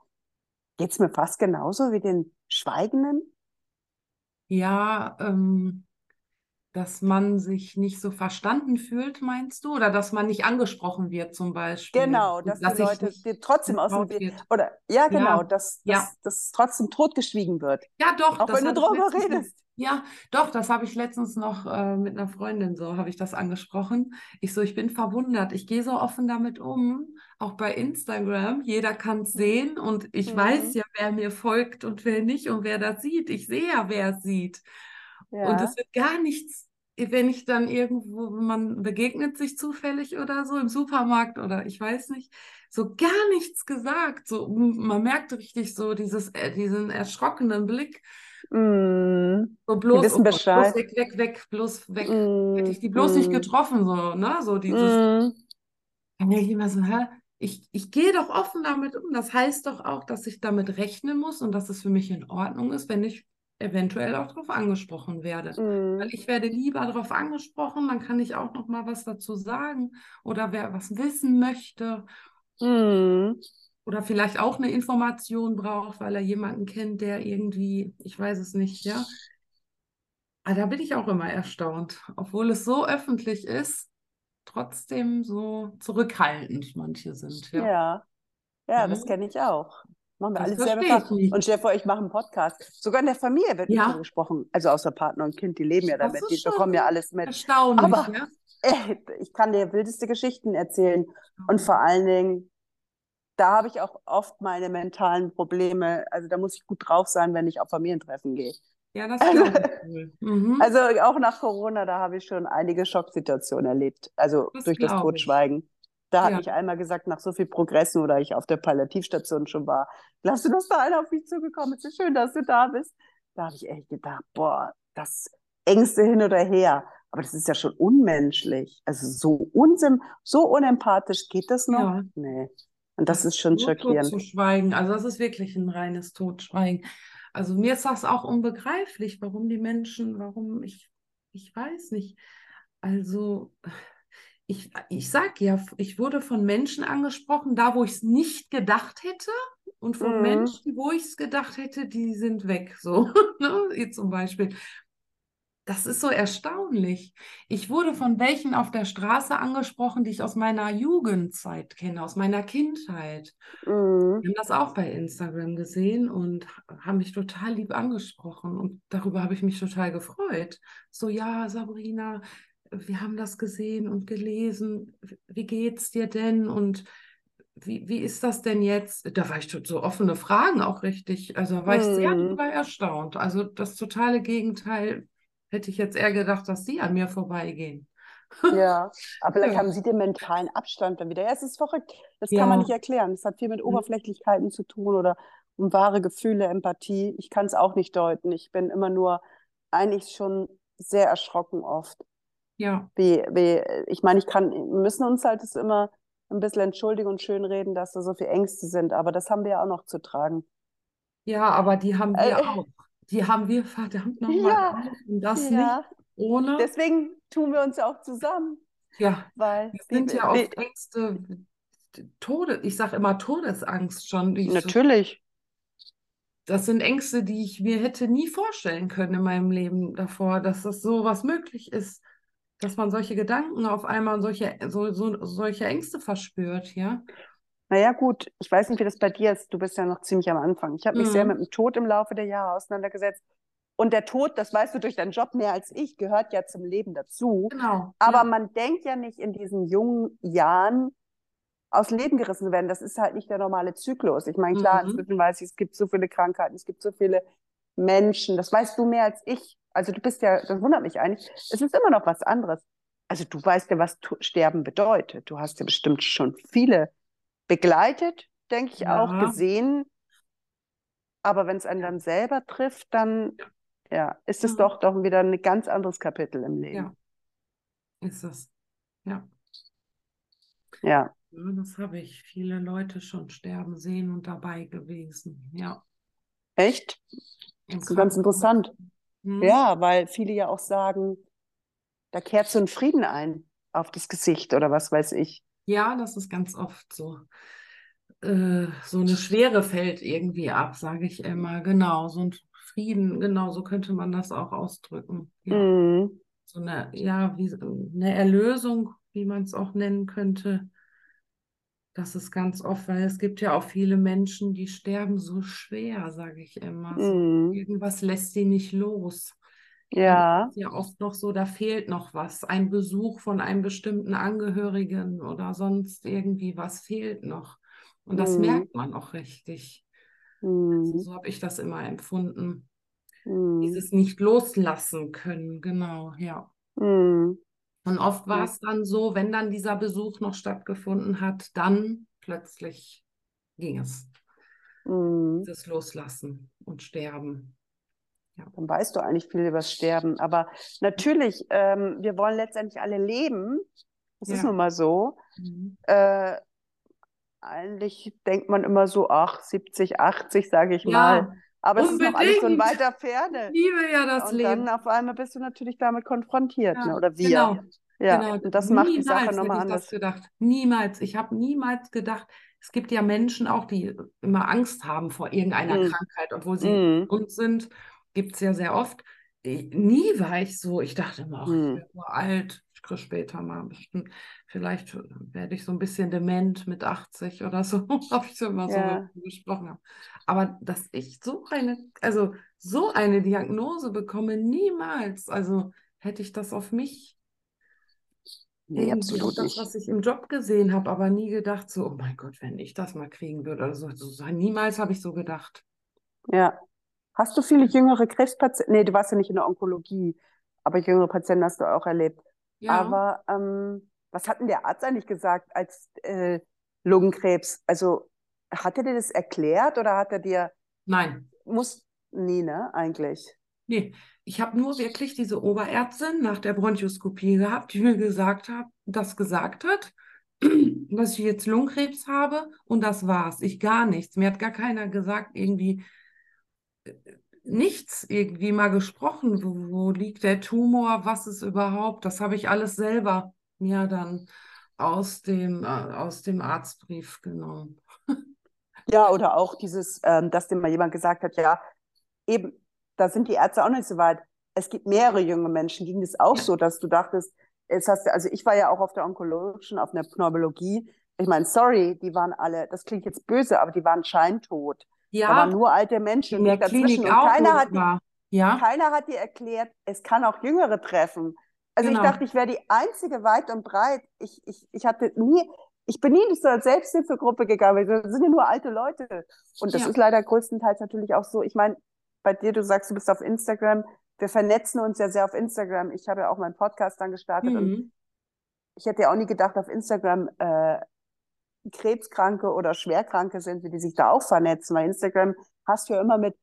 [SPEAKER 1] geht's mir fast genauso wie den Schweigenden?
[SPEAKER 2] Ja, ähm, dass man sich nicht so verstanden fühlt, meinst du? Oder dass man nicht angesprochen wird, zum Beispiel?
[SPEAKER 1] Genau, dass
[SPEAKER 2] Dass
[SPEAKER 1] die Leute dir trotzdem aus dem Weg, oder, ja, genau,
[SPEAKER 2] Ja,
[SPEAKER 1] dass,
[SPEAKER 2] ja.
[SPEAKER 1] dass, dass trotzdem totgeschwiegen wird.
[SPEAKER 2] Ja, doch,
[SPEAKER 1] Auch wenn du drüber redest.
[SPEAKER 2] Ja, doch, das habe ich letztens noch äh, mit einer Freundin so, habe ich das angesprochen. Ich so, ich bin verwundert. Ich gehe so offen damit um, auch bei Instagram. Jeder kann es sehen und ich
[SPEAKER 1] Mhm.
[SPEAKER 2] weiß ja, wer mir folgt und wer nicht und wer das sieht. Ich sehe ja, wer es sieht. Und
[SPEAKER 1] Ja.
[SPEAKER 2] es wird gar nichts, wenn ich dann irgendwo, man begegnet sich zufällig oder so im Supermarkt oder ich weiß nicht, so gar nichts gesagt. So, man merkt richtig so dieses, äh, diesen erschrockenen Blick.
[SPEAKER 1] Mm,
[SPEAKER 2] So bloß,
[SPEAKER 1] wissen
[SPEAKER 2] oh
[SPEAKER 1] Bescheid.
[SPEAKER 2] bloß weg, weg, weg, bloß weg.
[SPEAKER 1] mm,
[SPEAKER 2] Hätte ich die bloß nicht
[SPEAKER 1] mm,
[SPEAKER 2] getroffen, so, ne? So dieses,
[SPEAKER 1] mm.
[SPEAKER 2] dann denke ich immer so, hä? Ich, ich gehe doch offen damit um. Das heißt doch auch, dass ich damit rechnen muss und dass es für mich in Ordnung ist, wenn ich eventuell auch darauf angesprochen werde.
[SPEAKER 1] Mhm.
[SPEAKER 2] Weil ich werde lieber darauf angesprochen, dann kann ich auch noch mal was dazu sagen oder wer was wissen möchte
[SPEAKER 1] Mhm.
[SPEAKER 2] oder vielleicht auch eine Information braucht, weil er jemanden kennt, der irgendwie, ich weiß es nicht, ja. Aber da bin ich auch immer erstaunt, obwohl es so öffentlich ist, trotzdem so zurückhaltend manche sind, ja.
[SPEAKER 1] Ja, ja,
[SPEAKER 2] Ja.
[SPEAKER 1] das kenne ich auch. Machen wir
[SPEAKER 2] Das
[SPEAKER 1] alles selber. Und stell dir vor, ich mache einen Podcast. Sogar in der Familie wird
[SPEAKER 2] Ja.
[SPEAKER 1] gesprochen. Also außer Partner und Kind, die leben ja damit. Die bekommen ja alles mit.
[SPEAKER 2] Erstaunlich,
[SPEAKER 1] Aber-
[SPEAKER 2] ja. [LAUGHS]
[SPEAKER 1] Äh, Ich kann dir wildeste Geschichten erzählen. Und vor allen Dingen, da habe ich auch oft meine mentalen Probleme. Also da muss ich gut drauf sein, wenn ich auf Familientreffen gehe.
[SPEAKER 2] Ja, das ich wohl. Mhm.
[SPEAKER 1] Also auch nach Corona, da habe ich schon einige Schocksituationen erlebt. Also
[SPEAKER 2] Das
[SPEAKER 1] durch das
[SPEAKER 2] glaub ich.
[SPEAKER 1] Da hat
[SPEAKER 2] Ja.
[SPEAKER 1] mich einmal gesagt, nach so viel Progressen oder ich auf der Palliativstation schon war, glaubst du, dass da einer auf mich zugekommen ist? So schön, dass du da bist. Da habe ich echt gedacht, boah, das Ängste hin oder her. Aber das ist ja schon unmenschlich. Also so unsym so unempathisch geht das noch?
[SPEAKER 2] Ja.
[SPEAKER 1] Nee. Und das ist schon
[SPEAKER 2] Nur
[SPEAKER 1] schockierend.
[SPEAKER 2] Totzuschweigen. Also das ist wirklich ein reines Totschweigen. Also mir ist das auch unbegreiflich, warum die Menschen, warum ich, ich weiß nicht. Also ich, ich sag ja, ich wurde von Menschen angesprochen, da wo ich es nicht gedacht hätte. Und von
[SPEAKER 1] Mhm.
[SPEAKER 2] Menschen, wo ich es gedacht hätte, die sind weg. So, [LAUGHS] ne? Wie zum Beispiel. Das ist so erstaunlich. Ich wurde von welchen auf der Straße angesprochen, die ich aus meiner Jugendzeit kenne, aus meiner Kindheit.
[SPEAKER 1] Mhm.
[SPEAKER 2] Wir haben das auch bei Instagram gesehen und haben mich total lieb angesprochen und darüber habe ich mich total gefreut. So, ja, Sabrina, wir haben das gesehen und gelesen. Wie geht's dir denn? Und wie, wie ist das denn jetzt? Da war ich so offene Fragen auch richtig. Also da war ich sehr
[SPEAKER 1] Mhm.
[SPEAKER 2] darüber erstaunt. Also das totale Gegenteil hätte ich jetzt eher gedacht, dass Sie an mir vorbeigehen.
[SPEAKER 1] Ja, [LAUGHS] aber vielleicht
[SPEAKER 2] Ja.
[SPEAKER 1] haben Sie den mentalen Abstand dann wieder. Ja, es ist verrückt. Das kann man
[SPEAKER 2] Ja.
[SPEAKER 1] nicht erklären. Es hat viel mit
[SPEAKER 2] Mhm.
[SPEAKER 1] Oberflächlichkeiten zu tun oder um wahre Gefühle, Empathie. Ich kann es auch nicht deuten. Ich bin immer nur eigentlich schon sehr erschrocken oft.
[SPEAKER 2] Ja,
[SPEAKER 1] Wie, wie, ich meine, ich kann, wir müssen uns halt das immer ein bisschen entschuldigen und schönreden, dass da so viele Ängste sind. Aber das haben wir ja auch noch zu tragen.
[SPEAKER 2] ja, aber die haben wir
[SPEAKER 1] Äh,
[SPEAKER 2] auch. Die haben wir verdammt nochmal
[SPEAKER 1] Ja.
[SPEAKER 2] Und das
[SPEAKER 1] ja.
[SPEAKER 2] nicht ohne.
[SPEAKER 1] Deswegen tun wir uns ja auch zusammen,
[SPEAKER 2] Ja,
[SPEAKER 1] weil
[SPEAKER 2] das sind ja oft Ängste, Tode, ich sage immer Todesangst schon. Ich so,
[SPEAKER 1] natürlich.
[SPEAKER 2] das sind Ängste, die ich mir hätte nie vorstellen können in meinem Leben davor, dass das so was möglich ist, dass man solche Gedanken auf einmal und solche, so, so, solche Ängste verspürt, ja.
[SPEAKER 1] Naja, gut, ich weiß nicht, wie das bei dir ist. Du bist ja noch ziemlich am Anfang. Ich habe mich sehr
[SPEAKER 2] Mhm.
[SPEAKER 1] mit dem Tod im Laufe der Jahre auseinandergesetzt. Und der Tod, das weißt du durch deinen Job mehr als ich, gehört ja zum Leben dazu.
[SPEAKER 2] Genau.
[SPEAKER 1] Aber
[SPEAKER 2] ja.
[SPEAKER 1] man denkt ja nicht in diesen jungen Jahren aus Leben gerissen zu werden. Das ist halt nicht der normale Zyklus. Ich meine, klar,
[SPEAKER 2] Mhm.
[SPEAKER 1] inzwischen weiß ich, es gibt so viele Krankheiten, es gibt so viele Menschen. Das weißt du mehr als ich. Also du bist ja, das wundert mich eigentlich. Es ist immer noch was anderes. Also du weißt ja, was Sterben bedeutet. Du hast ja bestimmt schon viele begleitet, denke ich auch,
[SPEAKER 2] Ja.
[SPEAKER 1] gesehen. Aber wenn es einen dann selber trifft, dann ja, ist es
[SPEAKER 2] Mhm.
[SPEAKER 1] doch doch wieder ein ganz anderes Kapitel im Leben.
[SPEAKER 2] Ja, ist es. Ja.
[SPEAKER 1] Ja.
[SPEAKER 2] Ja, das habe ich viele Leute schon sterben sehen und dabei gewesen. Ja.
[SPEAKER 1] Echt? Das ist ganz interessant.
[SPEAKER 2] Mhm.
[SPEAKER 1] Ja, weil viele ja auch sagen, da kehrt so ein Frieden ein auf das Gesicht oder was weiß ich.
[SPEAKER 2] Ja, das ist ganz oft so. Äh, so eine Schwere fällt irgendwie ab, sage ich immer. Genau, so ein Frieden, genau, so könnte man das auch ausdrücken. Ja.
[SPEAKER 1] Mhm.
[SPEAKER 2] So eine, ja, wie eine Erlösung, wie man es auch nennen könnte. Das ist ganz oft, weil es gibt ja auch viele Menschen, die sterben so schwer, sage ich immer.
[SPEAKER 1] Mhm.
[SPEAKER 2] irgendwas lässt sie nicht los.
[SPEAKER 1] Ja.
[SPEAKER 2] Ja oft noch so, da fehlt noch was. Ein Besuch von einem bestimmten Angehörigen oder sonst irgendwie was fehlt noch. Und das
[SPEAKER 1] Mhm.
[SPEAKER 2] merkt man auch richtig. Also
[SPEAKER 1] Mhm.
[SPEAKER 2] so habe ich das immer empfunden.
[SPEAKER 1] Mhm.
[SPEAKER 2] Dieses nicht loslassen können, genau, ja. Und oft war
[SPEAKER 1] Ja.
[SPEAKER 2] es dann so, wenn dann dieser Besuch noch stattgefunden hat, dann plötzlich ging es.
[SPEAKER 1] Mhm.
[SPEAKER 2] Dieses Loslassen und Sterben.
[SPEAKER 1] Dann weißt du eigentlich viel über das Sterben. Aber natürlich, ähm, wir wollen letztendlich alle leben. Das ist
[SPEAKER 2] Ja.
[SPEAKER 1] nun mal so.
[SPEAKER 2] Mhm.
[SPEAKER 1] Äh, eigentlich denkt man immer so, ach, 70, 80, sage ich
[SPEAKER 2] Ja,
[SPEAKER 1] mal. Aber es ist noch alles so in
[SPEAKER 2] Unbedingt.
[SPEAKER 1] weiter
[SPEAKER 2] Ich
[SPEAKER 1] Ferne.
[SPEAKER 2] liebe ja das
[SPEAKER 1] Und
[SPEAKER 2] Leben.
[SPEAKER 1] dann auf einmal bist du natürlich damit konfrontiert, ne?
[SPEAKER 2] Ja,
[SPEAKER 1] oder wir.
[SPEAKER 2] genau.
[SPEAKER 1] Ja,
[SPEAKER 2] Genau,
[SPEAKER 1] und das macht die Sache nochmal
[SPEAKER 2] ich das
[SPEAKER 1] anders.
[SPEAKER 2] gedacht. Niemals. Ich habe niemals gedacht, es gibt ja Menschen auch, die immer Angst haben vor irgendeiner
[SPEAKER 1] Mm.
[SPEAKER 2] Krankheit, obwohl sie
[SPEAKER 1] Mm.
[SPEAKER 2] gesund sind. Gibt es ja sehr oft. Nie war ich so. Ich dachte immer, ach, ich
[SPEAKER 1] Mm.
[SPEAKER 2] werde nur alt. Ich kriege später mal bestimmt, vielleicht werde ich so ein bisschen dement mit 80 oder so. [LAUGHS] Habe ich so immer so
[SPEAKER 1] Ja.
[SPEAKER 2] gesprochen. Habe. Aber dass ich so eine, also so eine Diagnose bekomme, niemals. Also hätte ich das auf mich
[SPEAKER 1] Nee, absolut
[SPEAKER 2] das,
[SPEAKER 1] nicht.
[SPEAKER 2] was ich im Job gesehen habe, aber nie gedacht, so, oh mein Gott, wenn ich das mal kriegen würde oder so. so niemals habe ich so gedacht.
[SPEAKER 1] Ja. Hast du viele jüngere Krebspatienten? Nee, du warst ja nicht in der Onkologie, aber jüngere Patienten hast du auch erlebt.
[SPEAKER 2] Ja,
[SPEAKER 1] Aber ähm, was hat denn der Arzt eigentlich gesagt als äh, Lungenkrebs? Also hat er dir das erklärt oder hat er dir,
[SPEAKER 2] nein,
[SPEAKER 1] muss, nee, ne, eigentlich.
[SPEAKER 2] nee. Ich habe nur wirklich diese Oberärztin nach der Bronchoskopie gehabt, die mir gesagt hat, das gesagt hat, [CLEARS THROAT] dass ich jetzt Lungenkrebs habe und das war's. Ich gar nichts. Mir hat gar keiner gesagt, irgendwie nichts irgendwie mal gesprochen. Wo, wo liegt der Tumor? Was ist überhaupt? Das habe ich alles selber mir dann aus dem, äh, aus dem Arztbrief genommen. [LAUGHS]
[SPEAKER 1] Ja, oder auch dieses, ähm, dass dir mal jemand gesagt hat, ja, eben, da sind die Ärzte auch nicht so weit. Es gibt mehrere junge Menschen, ging das auch so, dass du dachtest, jetzt hast du, also ich war ja auch auf der onkologischen, auf einer Pneumologie. Ich meine, sorry, die waren alle, das klingt jetzt böse, aber die waren scheintot. Da waren
[SPEAKER 2] Ja,
[SPEAKER 1] nur alte Menschen
[SPEAKER 2] in
[SPEAKER 1] und
[SPEAKER 2] der
[SPEAKER 1] ich dazwischen.
[SPEAKER 2] Klinik
[SPEAKER 1] Und
[SPEAKER 2] auch,
[SPEAKER 1] keiner hat,
[SPEAKER 2] ich
[SPEAKER 1] die.
[SPEAKER 2] Ja,
[SPEAKER 1] keiner hat dir erklärt, es kann auch Jüngere treffen. Also ich
[SPEAKER 2] genau.
[SPEAKER 1] dachte, ich wäre die einzige weit und breit. Ich, ich, ich hatte nie, ich bin nie in so eine Selbsthilfegruppe gegangen, weil das sind ja nur alte Leute. Und das
[SPEAKER 2] Ja.
[SPEAKER 1] ist leider größtenteils natürlich auch so. Ich meine, bei dir, du sagst, du bist auf Instagram. Wir vernetzen uns ja sehr auf Instagram. Ich habe ja auch meinen Podcast dann gestartet und
[SPEAKER 2] Mhm.
[SPEAKER 1] ich hätte ja auch nie gedacht, auf Instagram äh, Krebskranke oder Schwerkranke sind, wie die sich da auch vernetzen. Weil Instagram hast du ja immer mit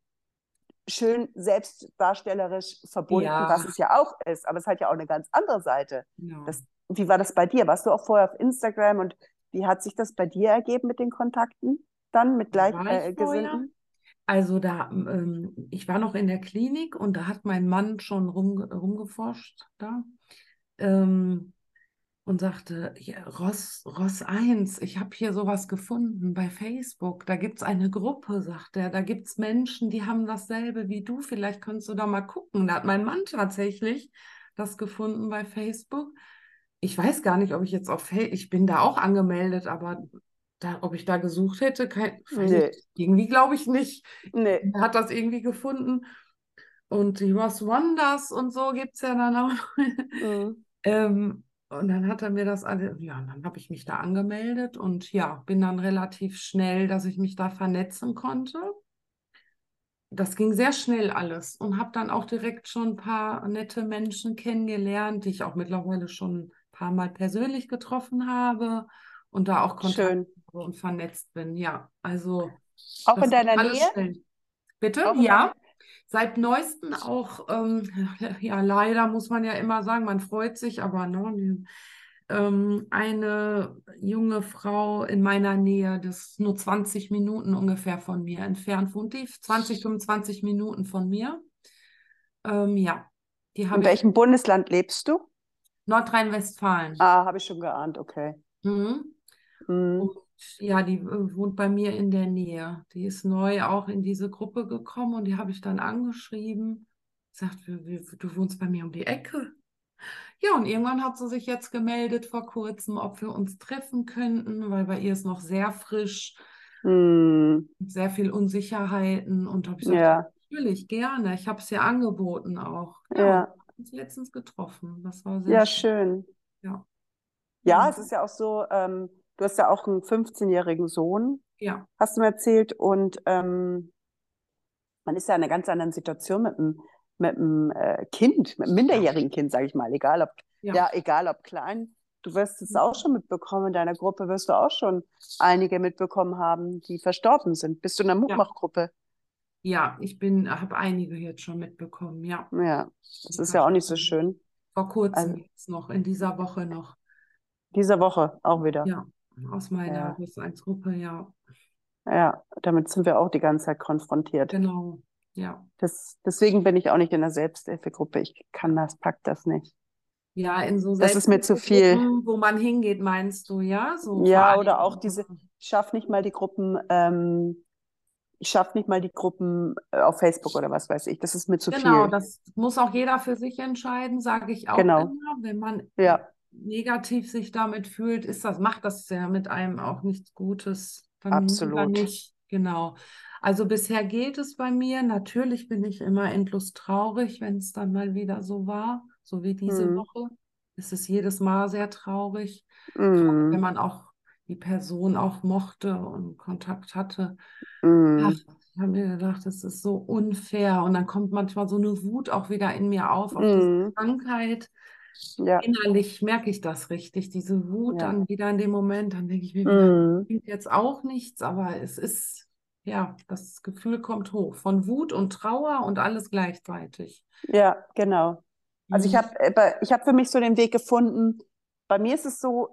[SPEAKER 1] schön selbstdarstellerisch verbunden,
[SPEAKER 2] Ja.
[SPEAKER 1] was es ja auch ist. Aber es hat ja auch eine ganz andere Seite.
[SPEAKER 2] Genau.
[SPEAKER 1] Das, wie war das bei dir? Warst du auch vorher auf Instagram und wie hat sich das bei dir ergeben mit den Kontakten dann mit? Gleichgesinnten?
[SPEAKER 2] Also da, ähm, ich war noch in der Klinik und da hat mein Mann schon rum, rumgeforscht da ähm, und sagte, ja, Ross, Ross 1, ich habe hier sowas gefunden bei Facebook. Da gibt es eine Gruppe, sagt er. Da gibt es Menschen, die haben dasselbe wie du. Vielleicht kannst du da mal gucken. Da hat mein Mann tatsächlich das gefunden bei Facebook. Ich weiß gar nicht, ob ich jetzt auf Facebook, ich bin da auch angemeldet, aber da, ob ich da gesucht hätte, kein,
[SPEAKER 1] Nee.
[SPEAKER 2] irgendwie glaube ich nicht.
[SPEAKER 1] Nee.
[SPEAKER 2] Er hat das irgendwie gefunden. Und die Ross Wonders und so gibt es ja dann auch.
[SPEAKER 1] Mhm. [LAUGHS]
[SPEAKER 2] Ähm, und dann hat er mir das alle, ja, und dann habe ich mich da angemeldet und ja, bin dann relativ schnell, dass ich mich da vernetzen konnte. Das ging sehr schnell alles und habe dann auch direkt schon ein paar nette Menschen kennengelernt, die ich auch mittlerweile schon ein paar Mal persönlich getroffen habe und da auch Kontakt und vernetzt bin. Ja, also
[SPEAKER 1] Auch in deiner Nähe?
[SPEAKER 2] schnell. Bitte?
[SPEAKER 1] Auch
[SPEAKER 2] Ja. Seit neuestem auch, ähm, [LAUGHS] ja, leider muss man ja immer sagen, man freut sich, aber ne, ähm, eine junge Frau in meiner Nähe, das ist nur 20 Minuten ungefähr von mir entfernt, wohnt die 20, 25 Minuten von mir. Ähm, ja, die
[SPEAKER 1] In
[SPEAKER 2] habe ich
[SPEAKER 1] welchem Bundesland lebst du?
[SPEAKER 2] Nordrhein-Westfalen.
[SPEAKER 1] Ah, habe ich schon geahnt, okay.
[SPEAKER 2] Mhm.
[SPEAKER 1] Mhm.
[SPEAKER 2] Ja, die äh, wohnt bei mir in der Nähe. Die ist neu auch in diese Gruppe gekommen und die habe ich dann angeschrieben. Sagt, "Wir- wir- du wohnst bei mir um die Ecke. Ja, und irgendwann hat sie sich jetzt gemeldet vor kurzem, ob wir uns treffen könnten, weil bei ihr ist noch sehr frisch,
[SPEAKER 1] Mhm.
[SPEAKER 2] sehr viel Unsicherheiten. Und habe ich gesagt,
[SPEAKER 1] Ja,
[SPEAKER 2] natürlich, gerne. Ich habe es ihr angeboten auch. Ja, und wir
[SPEAKER 1] ja,
[SPEAKER 2] haben uns letztens getroffen. Das war sehr
[SPEAKER 1] ja,
[SPEAKER 2] schön.
[SPEAKER 1] schön.
[SPEAKER 2] Ja,
[SPEAKER 1] Ja,
[SPEAKER 2] ja,
[SPEAKER 1] es ist ja auch so, ähm, du hast ja auch einen 15-jährigen Sohn,
[SPEAKER 2] ja,
[SPEAKER 1] hast du mir erzählt, und ähm, man ist ja in einer ganz anderen Situation mit einem, mit einem äh, Kind, mit einem minderjährigen Kind, sage ich mal, egal ob,
[SPEAKER 2] ja.
[SPEAKER 1] ja, egal ob klein. Du wirst es auch schon mitbekommen, in deiner Gruppe wirst du auch schon einige mitbekommen haben, die verstorben sind. Bist du in der
[SPEAKER 2] Ja.
[SPEAKER 1] Mutmachgruppe?
[SPEAKER 2] Ja, ich bin, habe einige jetzt schon mitbekommen, ja.
[SPEAKER 1] Ja, das ist ja auch nicht so schön.
[SPEAKER 2] Vor kurzem
[SPEAKER 1] Also
[SPEAKER 2] noch, in dieser Woche noch.
[SPEAKER 1] diese Woche auch wieder.
[SPEAKER 2] Ja, aus meiner
[SPEAKER 1] Ja,
[SPEAKER 2] Plus-1-Gruppe, ja.
[SPEAKER 1] Ja, damit sind wir auch die ganze Zeit konfrontiert.
[SPEAKER 2] Genau, ja.
[SPEAKER 1] Das, deswegen bin ich auch nicht in der Selbsthilfegruppe. Ich kann das, pack das nicht.
[SPEAKER 2] Ja, in so
[SPEAKER 1] Das ist mir zu viel.
[SPEAKER 2] Selbsthilfegruppen, wo man hingeht, meinst du, ja? So
[SPEAKER 1] Ja, oder auch diese, ich schaffe nicht mal die Gruppen, ähm, ich schaffe nicht mal die Gruppen äh, auf Facebook oder was weiß ich. Das ist mir zu
[SPEAKER 2] Genau,
[SPEAKER 1] viel.
[SPEAKER 2] das muss auch jeder für sich entscheiden, sage ich auch
[SPEAKER 1] Genau.
[SPEAKER 2] immer. Wenn man
[SPEAKER 1] Ja,
[SPEAKER 2] negativ sich damit fühlt, ist das, macht das ja mit einem auch nichts Gutes. Dann
[SPEAKER 1] absolut.
[SPEAKER 2] nicht. Genau. Also bisher geht es bei mir. Natürlich bin ich immer endlos traurig, wenn es dann mal wieder so war, so wie diese
[SPEAKER 1] Hm.
[SPEAKER 2] Woche. Es ist jedes Mal sehr traurig, gerade wenn man auch die Person auch mochte und Kontakt hatte. Ach,
[SPEAKER 1] mm,
[SPEAKER 2] ich habe mir gedacht, das ist so unfair. Und dann kommt manchmal so eine Wut auch wieder in mir auf, auf diese
[SPEAKER 1] mm,
[SPEAKER 2] Krankheit.
[SPEAKER 1] Ja,
[SPEAKER 2] Innerlich merke ich das richtig, diese Wut
[SPEAKER 1] ja,
[SPEAKER 2] dann wieder in dem Moment. Dann denke ich mir
[SPEAKER 1] mm,
[SPEAKER 2] bringt jetzt auch nichts, aber es ist, ja, das Gefühl kommt hoch von Wut und Trauer und alles gleichzeitig.
[SPEAKER 1] ja, genau. Also ich
[SPEAKER 2] Mhm.
[SPEAKER 1] habe ich hab für mich so den Weg gefunden. Bei mir ist es so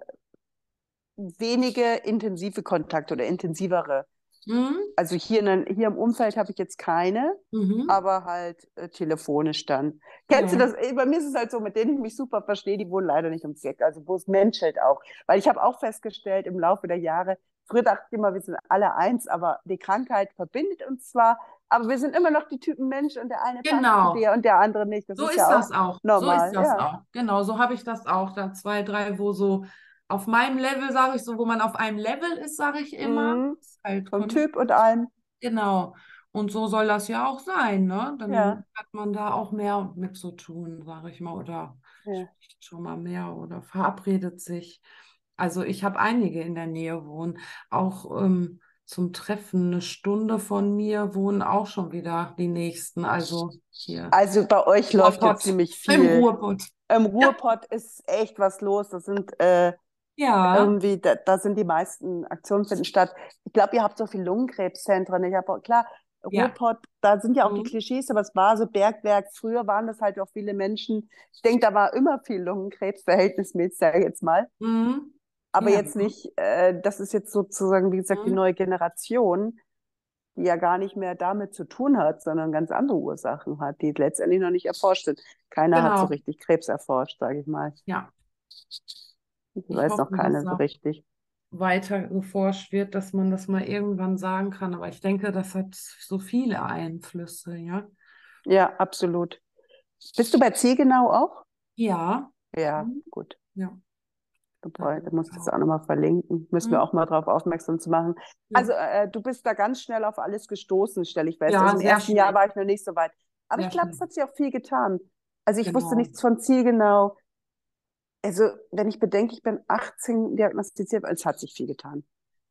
[SPEAKER 1] wenige intensive Kontakte oder intensivere.
[SPEAKER 2] Mhm.
[SPEAKER 1] Also hier, in, hier im Umfeld habe ich jetzt keine,
[SPEAKER 2] Mhm.
[SPEAKER 1] aber halt äh, telefonisch dann. Kennst du
[SPEAKER 2] Ja.
[SPEAKER 1] das? Äh, Bei mir ist es halt so, mit denen ich mich super verstehe, die wohnen leider nicht ums Eck, also wo es menschelt auch. Weil ich habe auch festgestellt im Laufe der Jahre, früher dachte ich immer, wir sind alle eins, aber die Krankheit verbindet uns zwar, aber wir sind immer noch die Typen Mensch und der eine passt zu
[SPEAKER 2] Genau.
[SPEAKER 1] dir und der andere nicht. Das
[SPEAKER 2] So
[SPEAKER 1] ist
[SPEAKER 2] ist
[SPEAKER 1] ja
[SPEAKER 2] das
[SPEAKER 1] auch
[SPEAKER 2] auch. So ist das
[SPEAKER 1] Ja.
[SPEAKER 2] auch. Genau, so habe ich das auch. Da zwei, drei, wo so auf meinem Level, sage ich so, wo man auf einem Level ist, sage ich immer.
[SPEAKER 1] Mhm.
[SPEAKER 2] Halt
[SPEAKER 1] Vom Typ und allem.
[SPEAKER 2] Genau. Und so soll das ja auch sein, ne? Dann
[SPEAKER 1] Ja.
[SPEAKER 2] hat man da auch mehr mit zu tun, sage ich mal, oder
[SPEAKER 1] Ja.
[SPEAKER 2] spricht schon mal mehr oder verabredet sich. Also ich habe einige in der Nähe wohnen, auch ähm, zum Treffen eine Stunde von mir wohnen auch schon wieder die nächsten. Also hier
[SPEAKER 1] Also bei euch läuft jetzt ziemlich
[SPEAKER 2] im
[SPEAKER 1] viel.
[SPEAKER 2] Ruhrpott.
[SPEAKER 1] Im Ruhrpott ist echt was los. Das sind äh,
[SPEAKER 2] Ja,
[SPEAKER 1] irgendwie, da, da sind die meisten Aktionen finden statt. Ich glaube, ihr habt so viele Lungenkrebszentren. Ich habe klar,
[SPEAKER 2] ja.
[SPEAKER 1] Ruhrpott, da sind ja auch die
[SPEAKER 2] Mhm.
[SPEAKER 1] Klischees, aber es war so Bergwerk. Früher waren das halt auch viele Menschen. Ich denke, da war immer viel Lungenkrebs, verhältnismäßig, sage ich jetzt mal.
[SPEAKER 2] Mhm.
[SPEAKER 1] Aber
[SPEAKER 2] Ja.
[SPEAKER 1] jetzt nicht, äh, das ist jetzt sozusagen, wie gesagt, die
[SPEAKER 2] Mhm.
[SPEAKER 1] neue Generation, die ja gar nicht mehr damit zu tun hat, sondern ganz andere Ursachen hat, die letztendlich noch nicht erforscht sind. Keiner hat so
[SPEAKER 2] Genau.
[SPEAKER 1] richtig Krebs erforscht, sage ich mal.
[SPEAKER 2] Ja,
[SPEAKER 1] Ich
[SPEAKER 2] ich
[SPEAKER 1] weiß noch
[SPEAKER 2] hoffe,
[SPEAKER 1] keiner
[SPEAKER 2] dass
[SPEAKER 1] so richtig.
[SPEAKER 2] weiter geforscht wird, dass man das mal irgendwann sagen kann. Aber ich denke, das hat so viele Einflüsse, ja.
[SPEAKER 1] Ja, absolut. Bist du bei Ziegenau auch?
[SPEAKER 2] Ja,
[SPEAKER 1] Ja,
[SPEAKER 2] Mhm.
[SPEAKER 1] gut.
[SPEAKER 2] ja, ich
[SPEAKER 1] musst das
[SPEAKER 2] auch.
[SPEAKER 1] auch nochmal verlinken. Müssen wir
[SPEAKER 2] Mhm.
[SPEAKER 1] auch mal darauf aufmerksam zu machen.
[SPEAKER 2] Ja,
[SPEAKER 1] Also, äh, du bist da ganz schnell auf alles gestoßen, stelle ich fest.
[SPEAKER 2] ja,
[SPEAKER 1] Also im ersten Jahr
[SPEAKER 2] schnell,
[SPEAKER 1] war ich noch nicht so weit. Aber ich
[SPEAKER 2] sehr
[SPEAKER 1] glaube, es hat sich auch viel getan. Also ich wusste
[SPEAKER 2] Genau.
[SPEAKER 1] nichts von Zielgenau. Also, wenn ich bedenke, ich bin 18 diagnostiziert, es hat sich viel getan.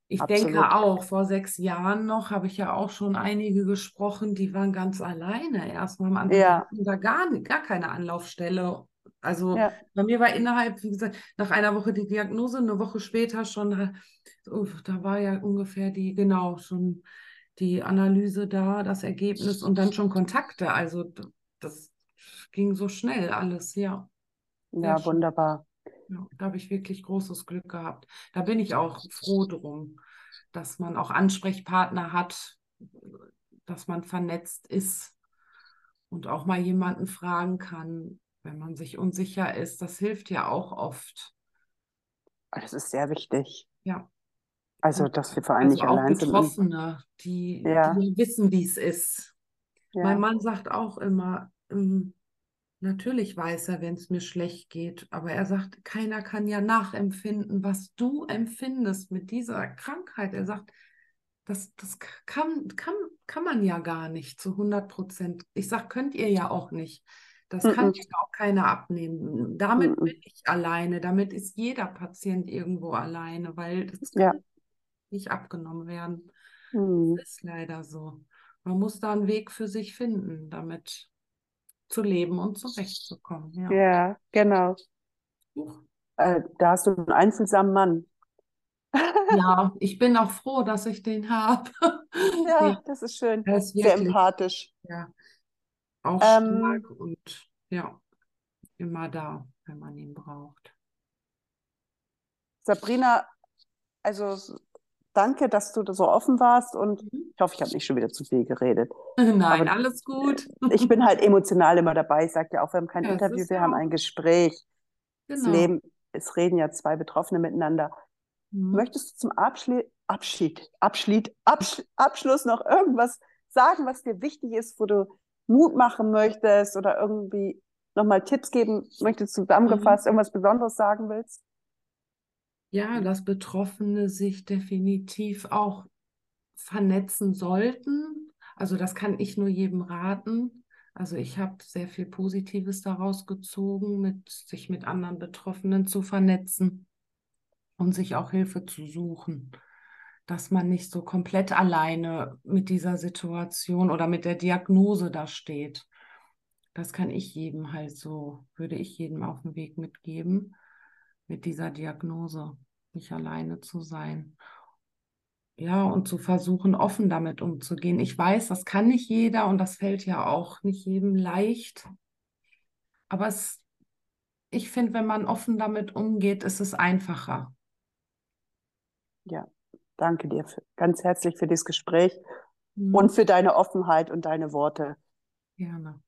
[SPEAKER 2] Ich denke
[SPEAKER 1] Absolut.
[SPEAKER 2] auch, vor sechs Jahren noch habe ich ja auch schon einige gesprochen, die waren ganz alleine erstmal am Anfang.
[SPEAKER 1] Ja,
[SPEAKER 2] da gar, gar keine Anlaufstelle. Also
[SPEAKER 1] ja,
[SPEAKER 2] bei mir war innerhalb, wie gesagt, nach einer Woche die Diagnose, eine Woche später schon, äh, da war ja ungefähr die, genau, schon die Analyse da, das Ergebnis und dann schon Kontakte. Also das ging so schnell alles, ja,
[SPEAKER 1] ja,
[SPEAKER 2] schnell.
[SPEAKER 1] wunderbar.
[SPEAKER 2] Ja, da habe ich wirklich großes Glück gehabt. Da bin ich auch froh drum, dass man auch Ansprechpartner hat, dass man vernetzt ist und auch mal jemanden fragen kann, wenn man sich unsicher ist. Das hilft ja auch oft.
[SPEAKER 1] Das ist sehr wichtig.
[SPEAKER 2] Ja,
[SPEAKER 1] Also, dass wir vor allem
[SPEAKER 2] also
[SPEAKER 1] nicht allein sind.
[SPEAKER 2] Betroffene, die,
[SPEAKER 1] ja,
[SPEAKER 2] die wissen, wie es ist. Mein
[SPEAKER 1] ja,
[SPEAKER 2] Mann sagt auch immer, natürlich weiß er, wenn es mir schlecht geht, aber er sagt, keiner kann ja nachempfinden, was du empfindest mit dieser Krankheit. Er sagt, das, das kann, kann, kann man ja gar nicht zu 100 Prozent. Ich sage, könnt ihr ja auch nicht. Das kann mir auch keiner abnehmen. Damit
[SPEAKER 1] mm,
[SPEAKER 2] bin ich alleine. Damit ist jeder Patient irgendwo alleine, weil das
[SPEAKER 1] ja,
[SPEAKER 2] nicht abgenommen werden.
[SPEAKER 1] mm,
[SPEAKER 2] Das ist leider so. Man muss da einen Weg für sich finden, damit zu leben und zurechtzukommen. Ja.
[SPEAKER 1] ja, genau. Äh, da hast du einen einfühlsamen Mann. [LAUGHS]
[SPEAKER 2] Ja, ich bin auch froh, dass ich den habe. Ja, [LAUGHS]
[SPEAKER 1] Ja, das ist schön.
[SPEAKER 2] er ist
[SPEAKER 1] Sehr
[SPEAKER 2] wirklich
[SPEAKER 1] empathisch.
[SPEAKER 2] ja, auch
[SPEAKER 1] Ähm,
[SPEAKER 2] stark und ja, immer da, wenn man ihn braucht.
[SPEAKER 1] Sabrina, also danke, dass du so offen warst und mhm. ich hoffe, ich habe nicht schon wieder zu viel geredet.
[SPEAKER 2] Nein, Aber alles gut.
[SPEAKER 1] ich bin halt emotional immer dabei. Ich sage ja auch, wir haben kein [LAUGHS] ja, Interview, wir ja haben ein Gespräch. Genau. Das Leben, es reden ja zwei Betroffene miteinander. Mhm. Möchtest du zum Abschli Abschied, Abschied, Absch Abschluss noch irgendwas sagen, was dir wichtig ist, wo du Mut machen möchtest oder irgendwie nochmal Tipps geben möchtest, zusammengefasst, mhm. irgendwas Besonderes sagen willst?
[SPEAKER 2] Ja, dass Betroffene sich definitiv auch vernetzen sollten. Also das kann ich nur jedem raten. Also ich habe sehr viel Positives daraus gezogen, mit sich mit anderen Betroffenen zu vernetzen und sich auch Hilfe zu suchen, dass man nicht so komplett alleine mit dieser Situation oder mit der Diagnose da steht. Das kann ich jedem halt so, würde ich jedem auf den Weg mitgeben mit dieser Diagnose, nicht alleine zu sein. Ja, und zu versuchen, offen damit umzugehen. Ich weiß, das kann nicht jeder und das fällt ja auch nicht jedem leicht. Aber es, ich finde, wenn man offen damit umgeht, ist es einfacher.
[SPEAKER 1] Ja, danke dir für, ganz herzlich für das Gespräch mhm. und für deine Offenheit und deine Worte.
[SPEAKER 2] Gerne.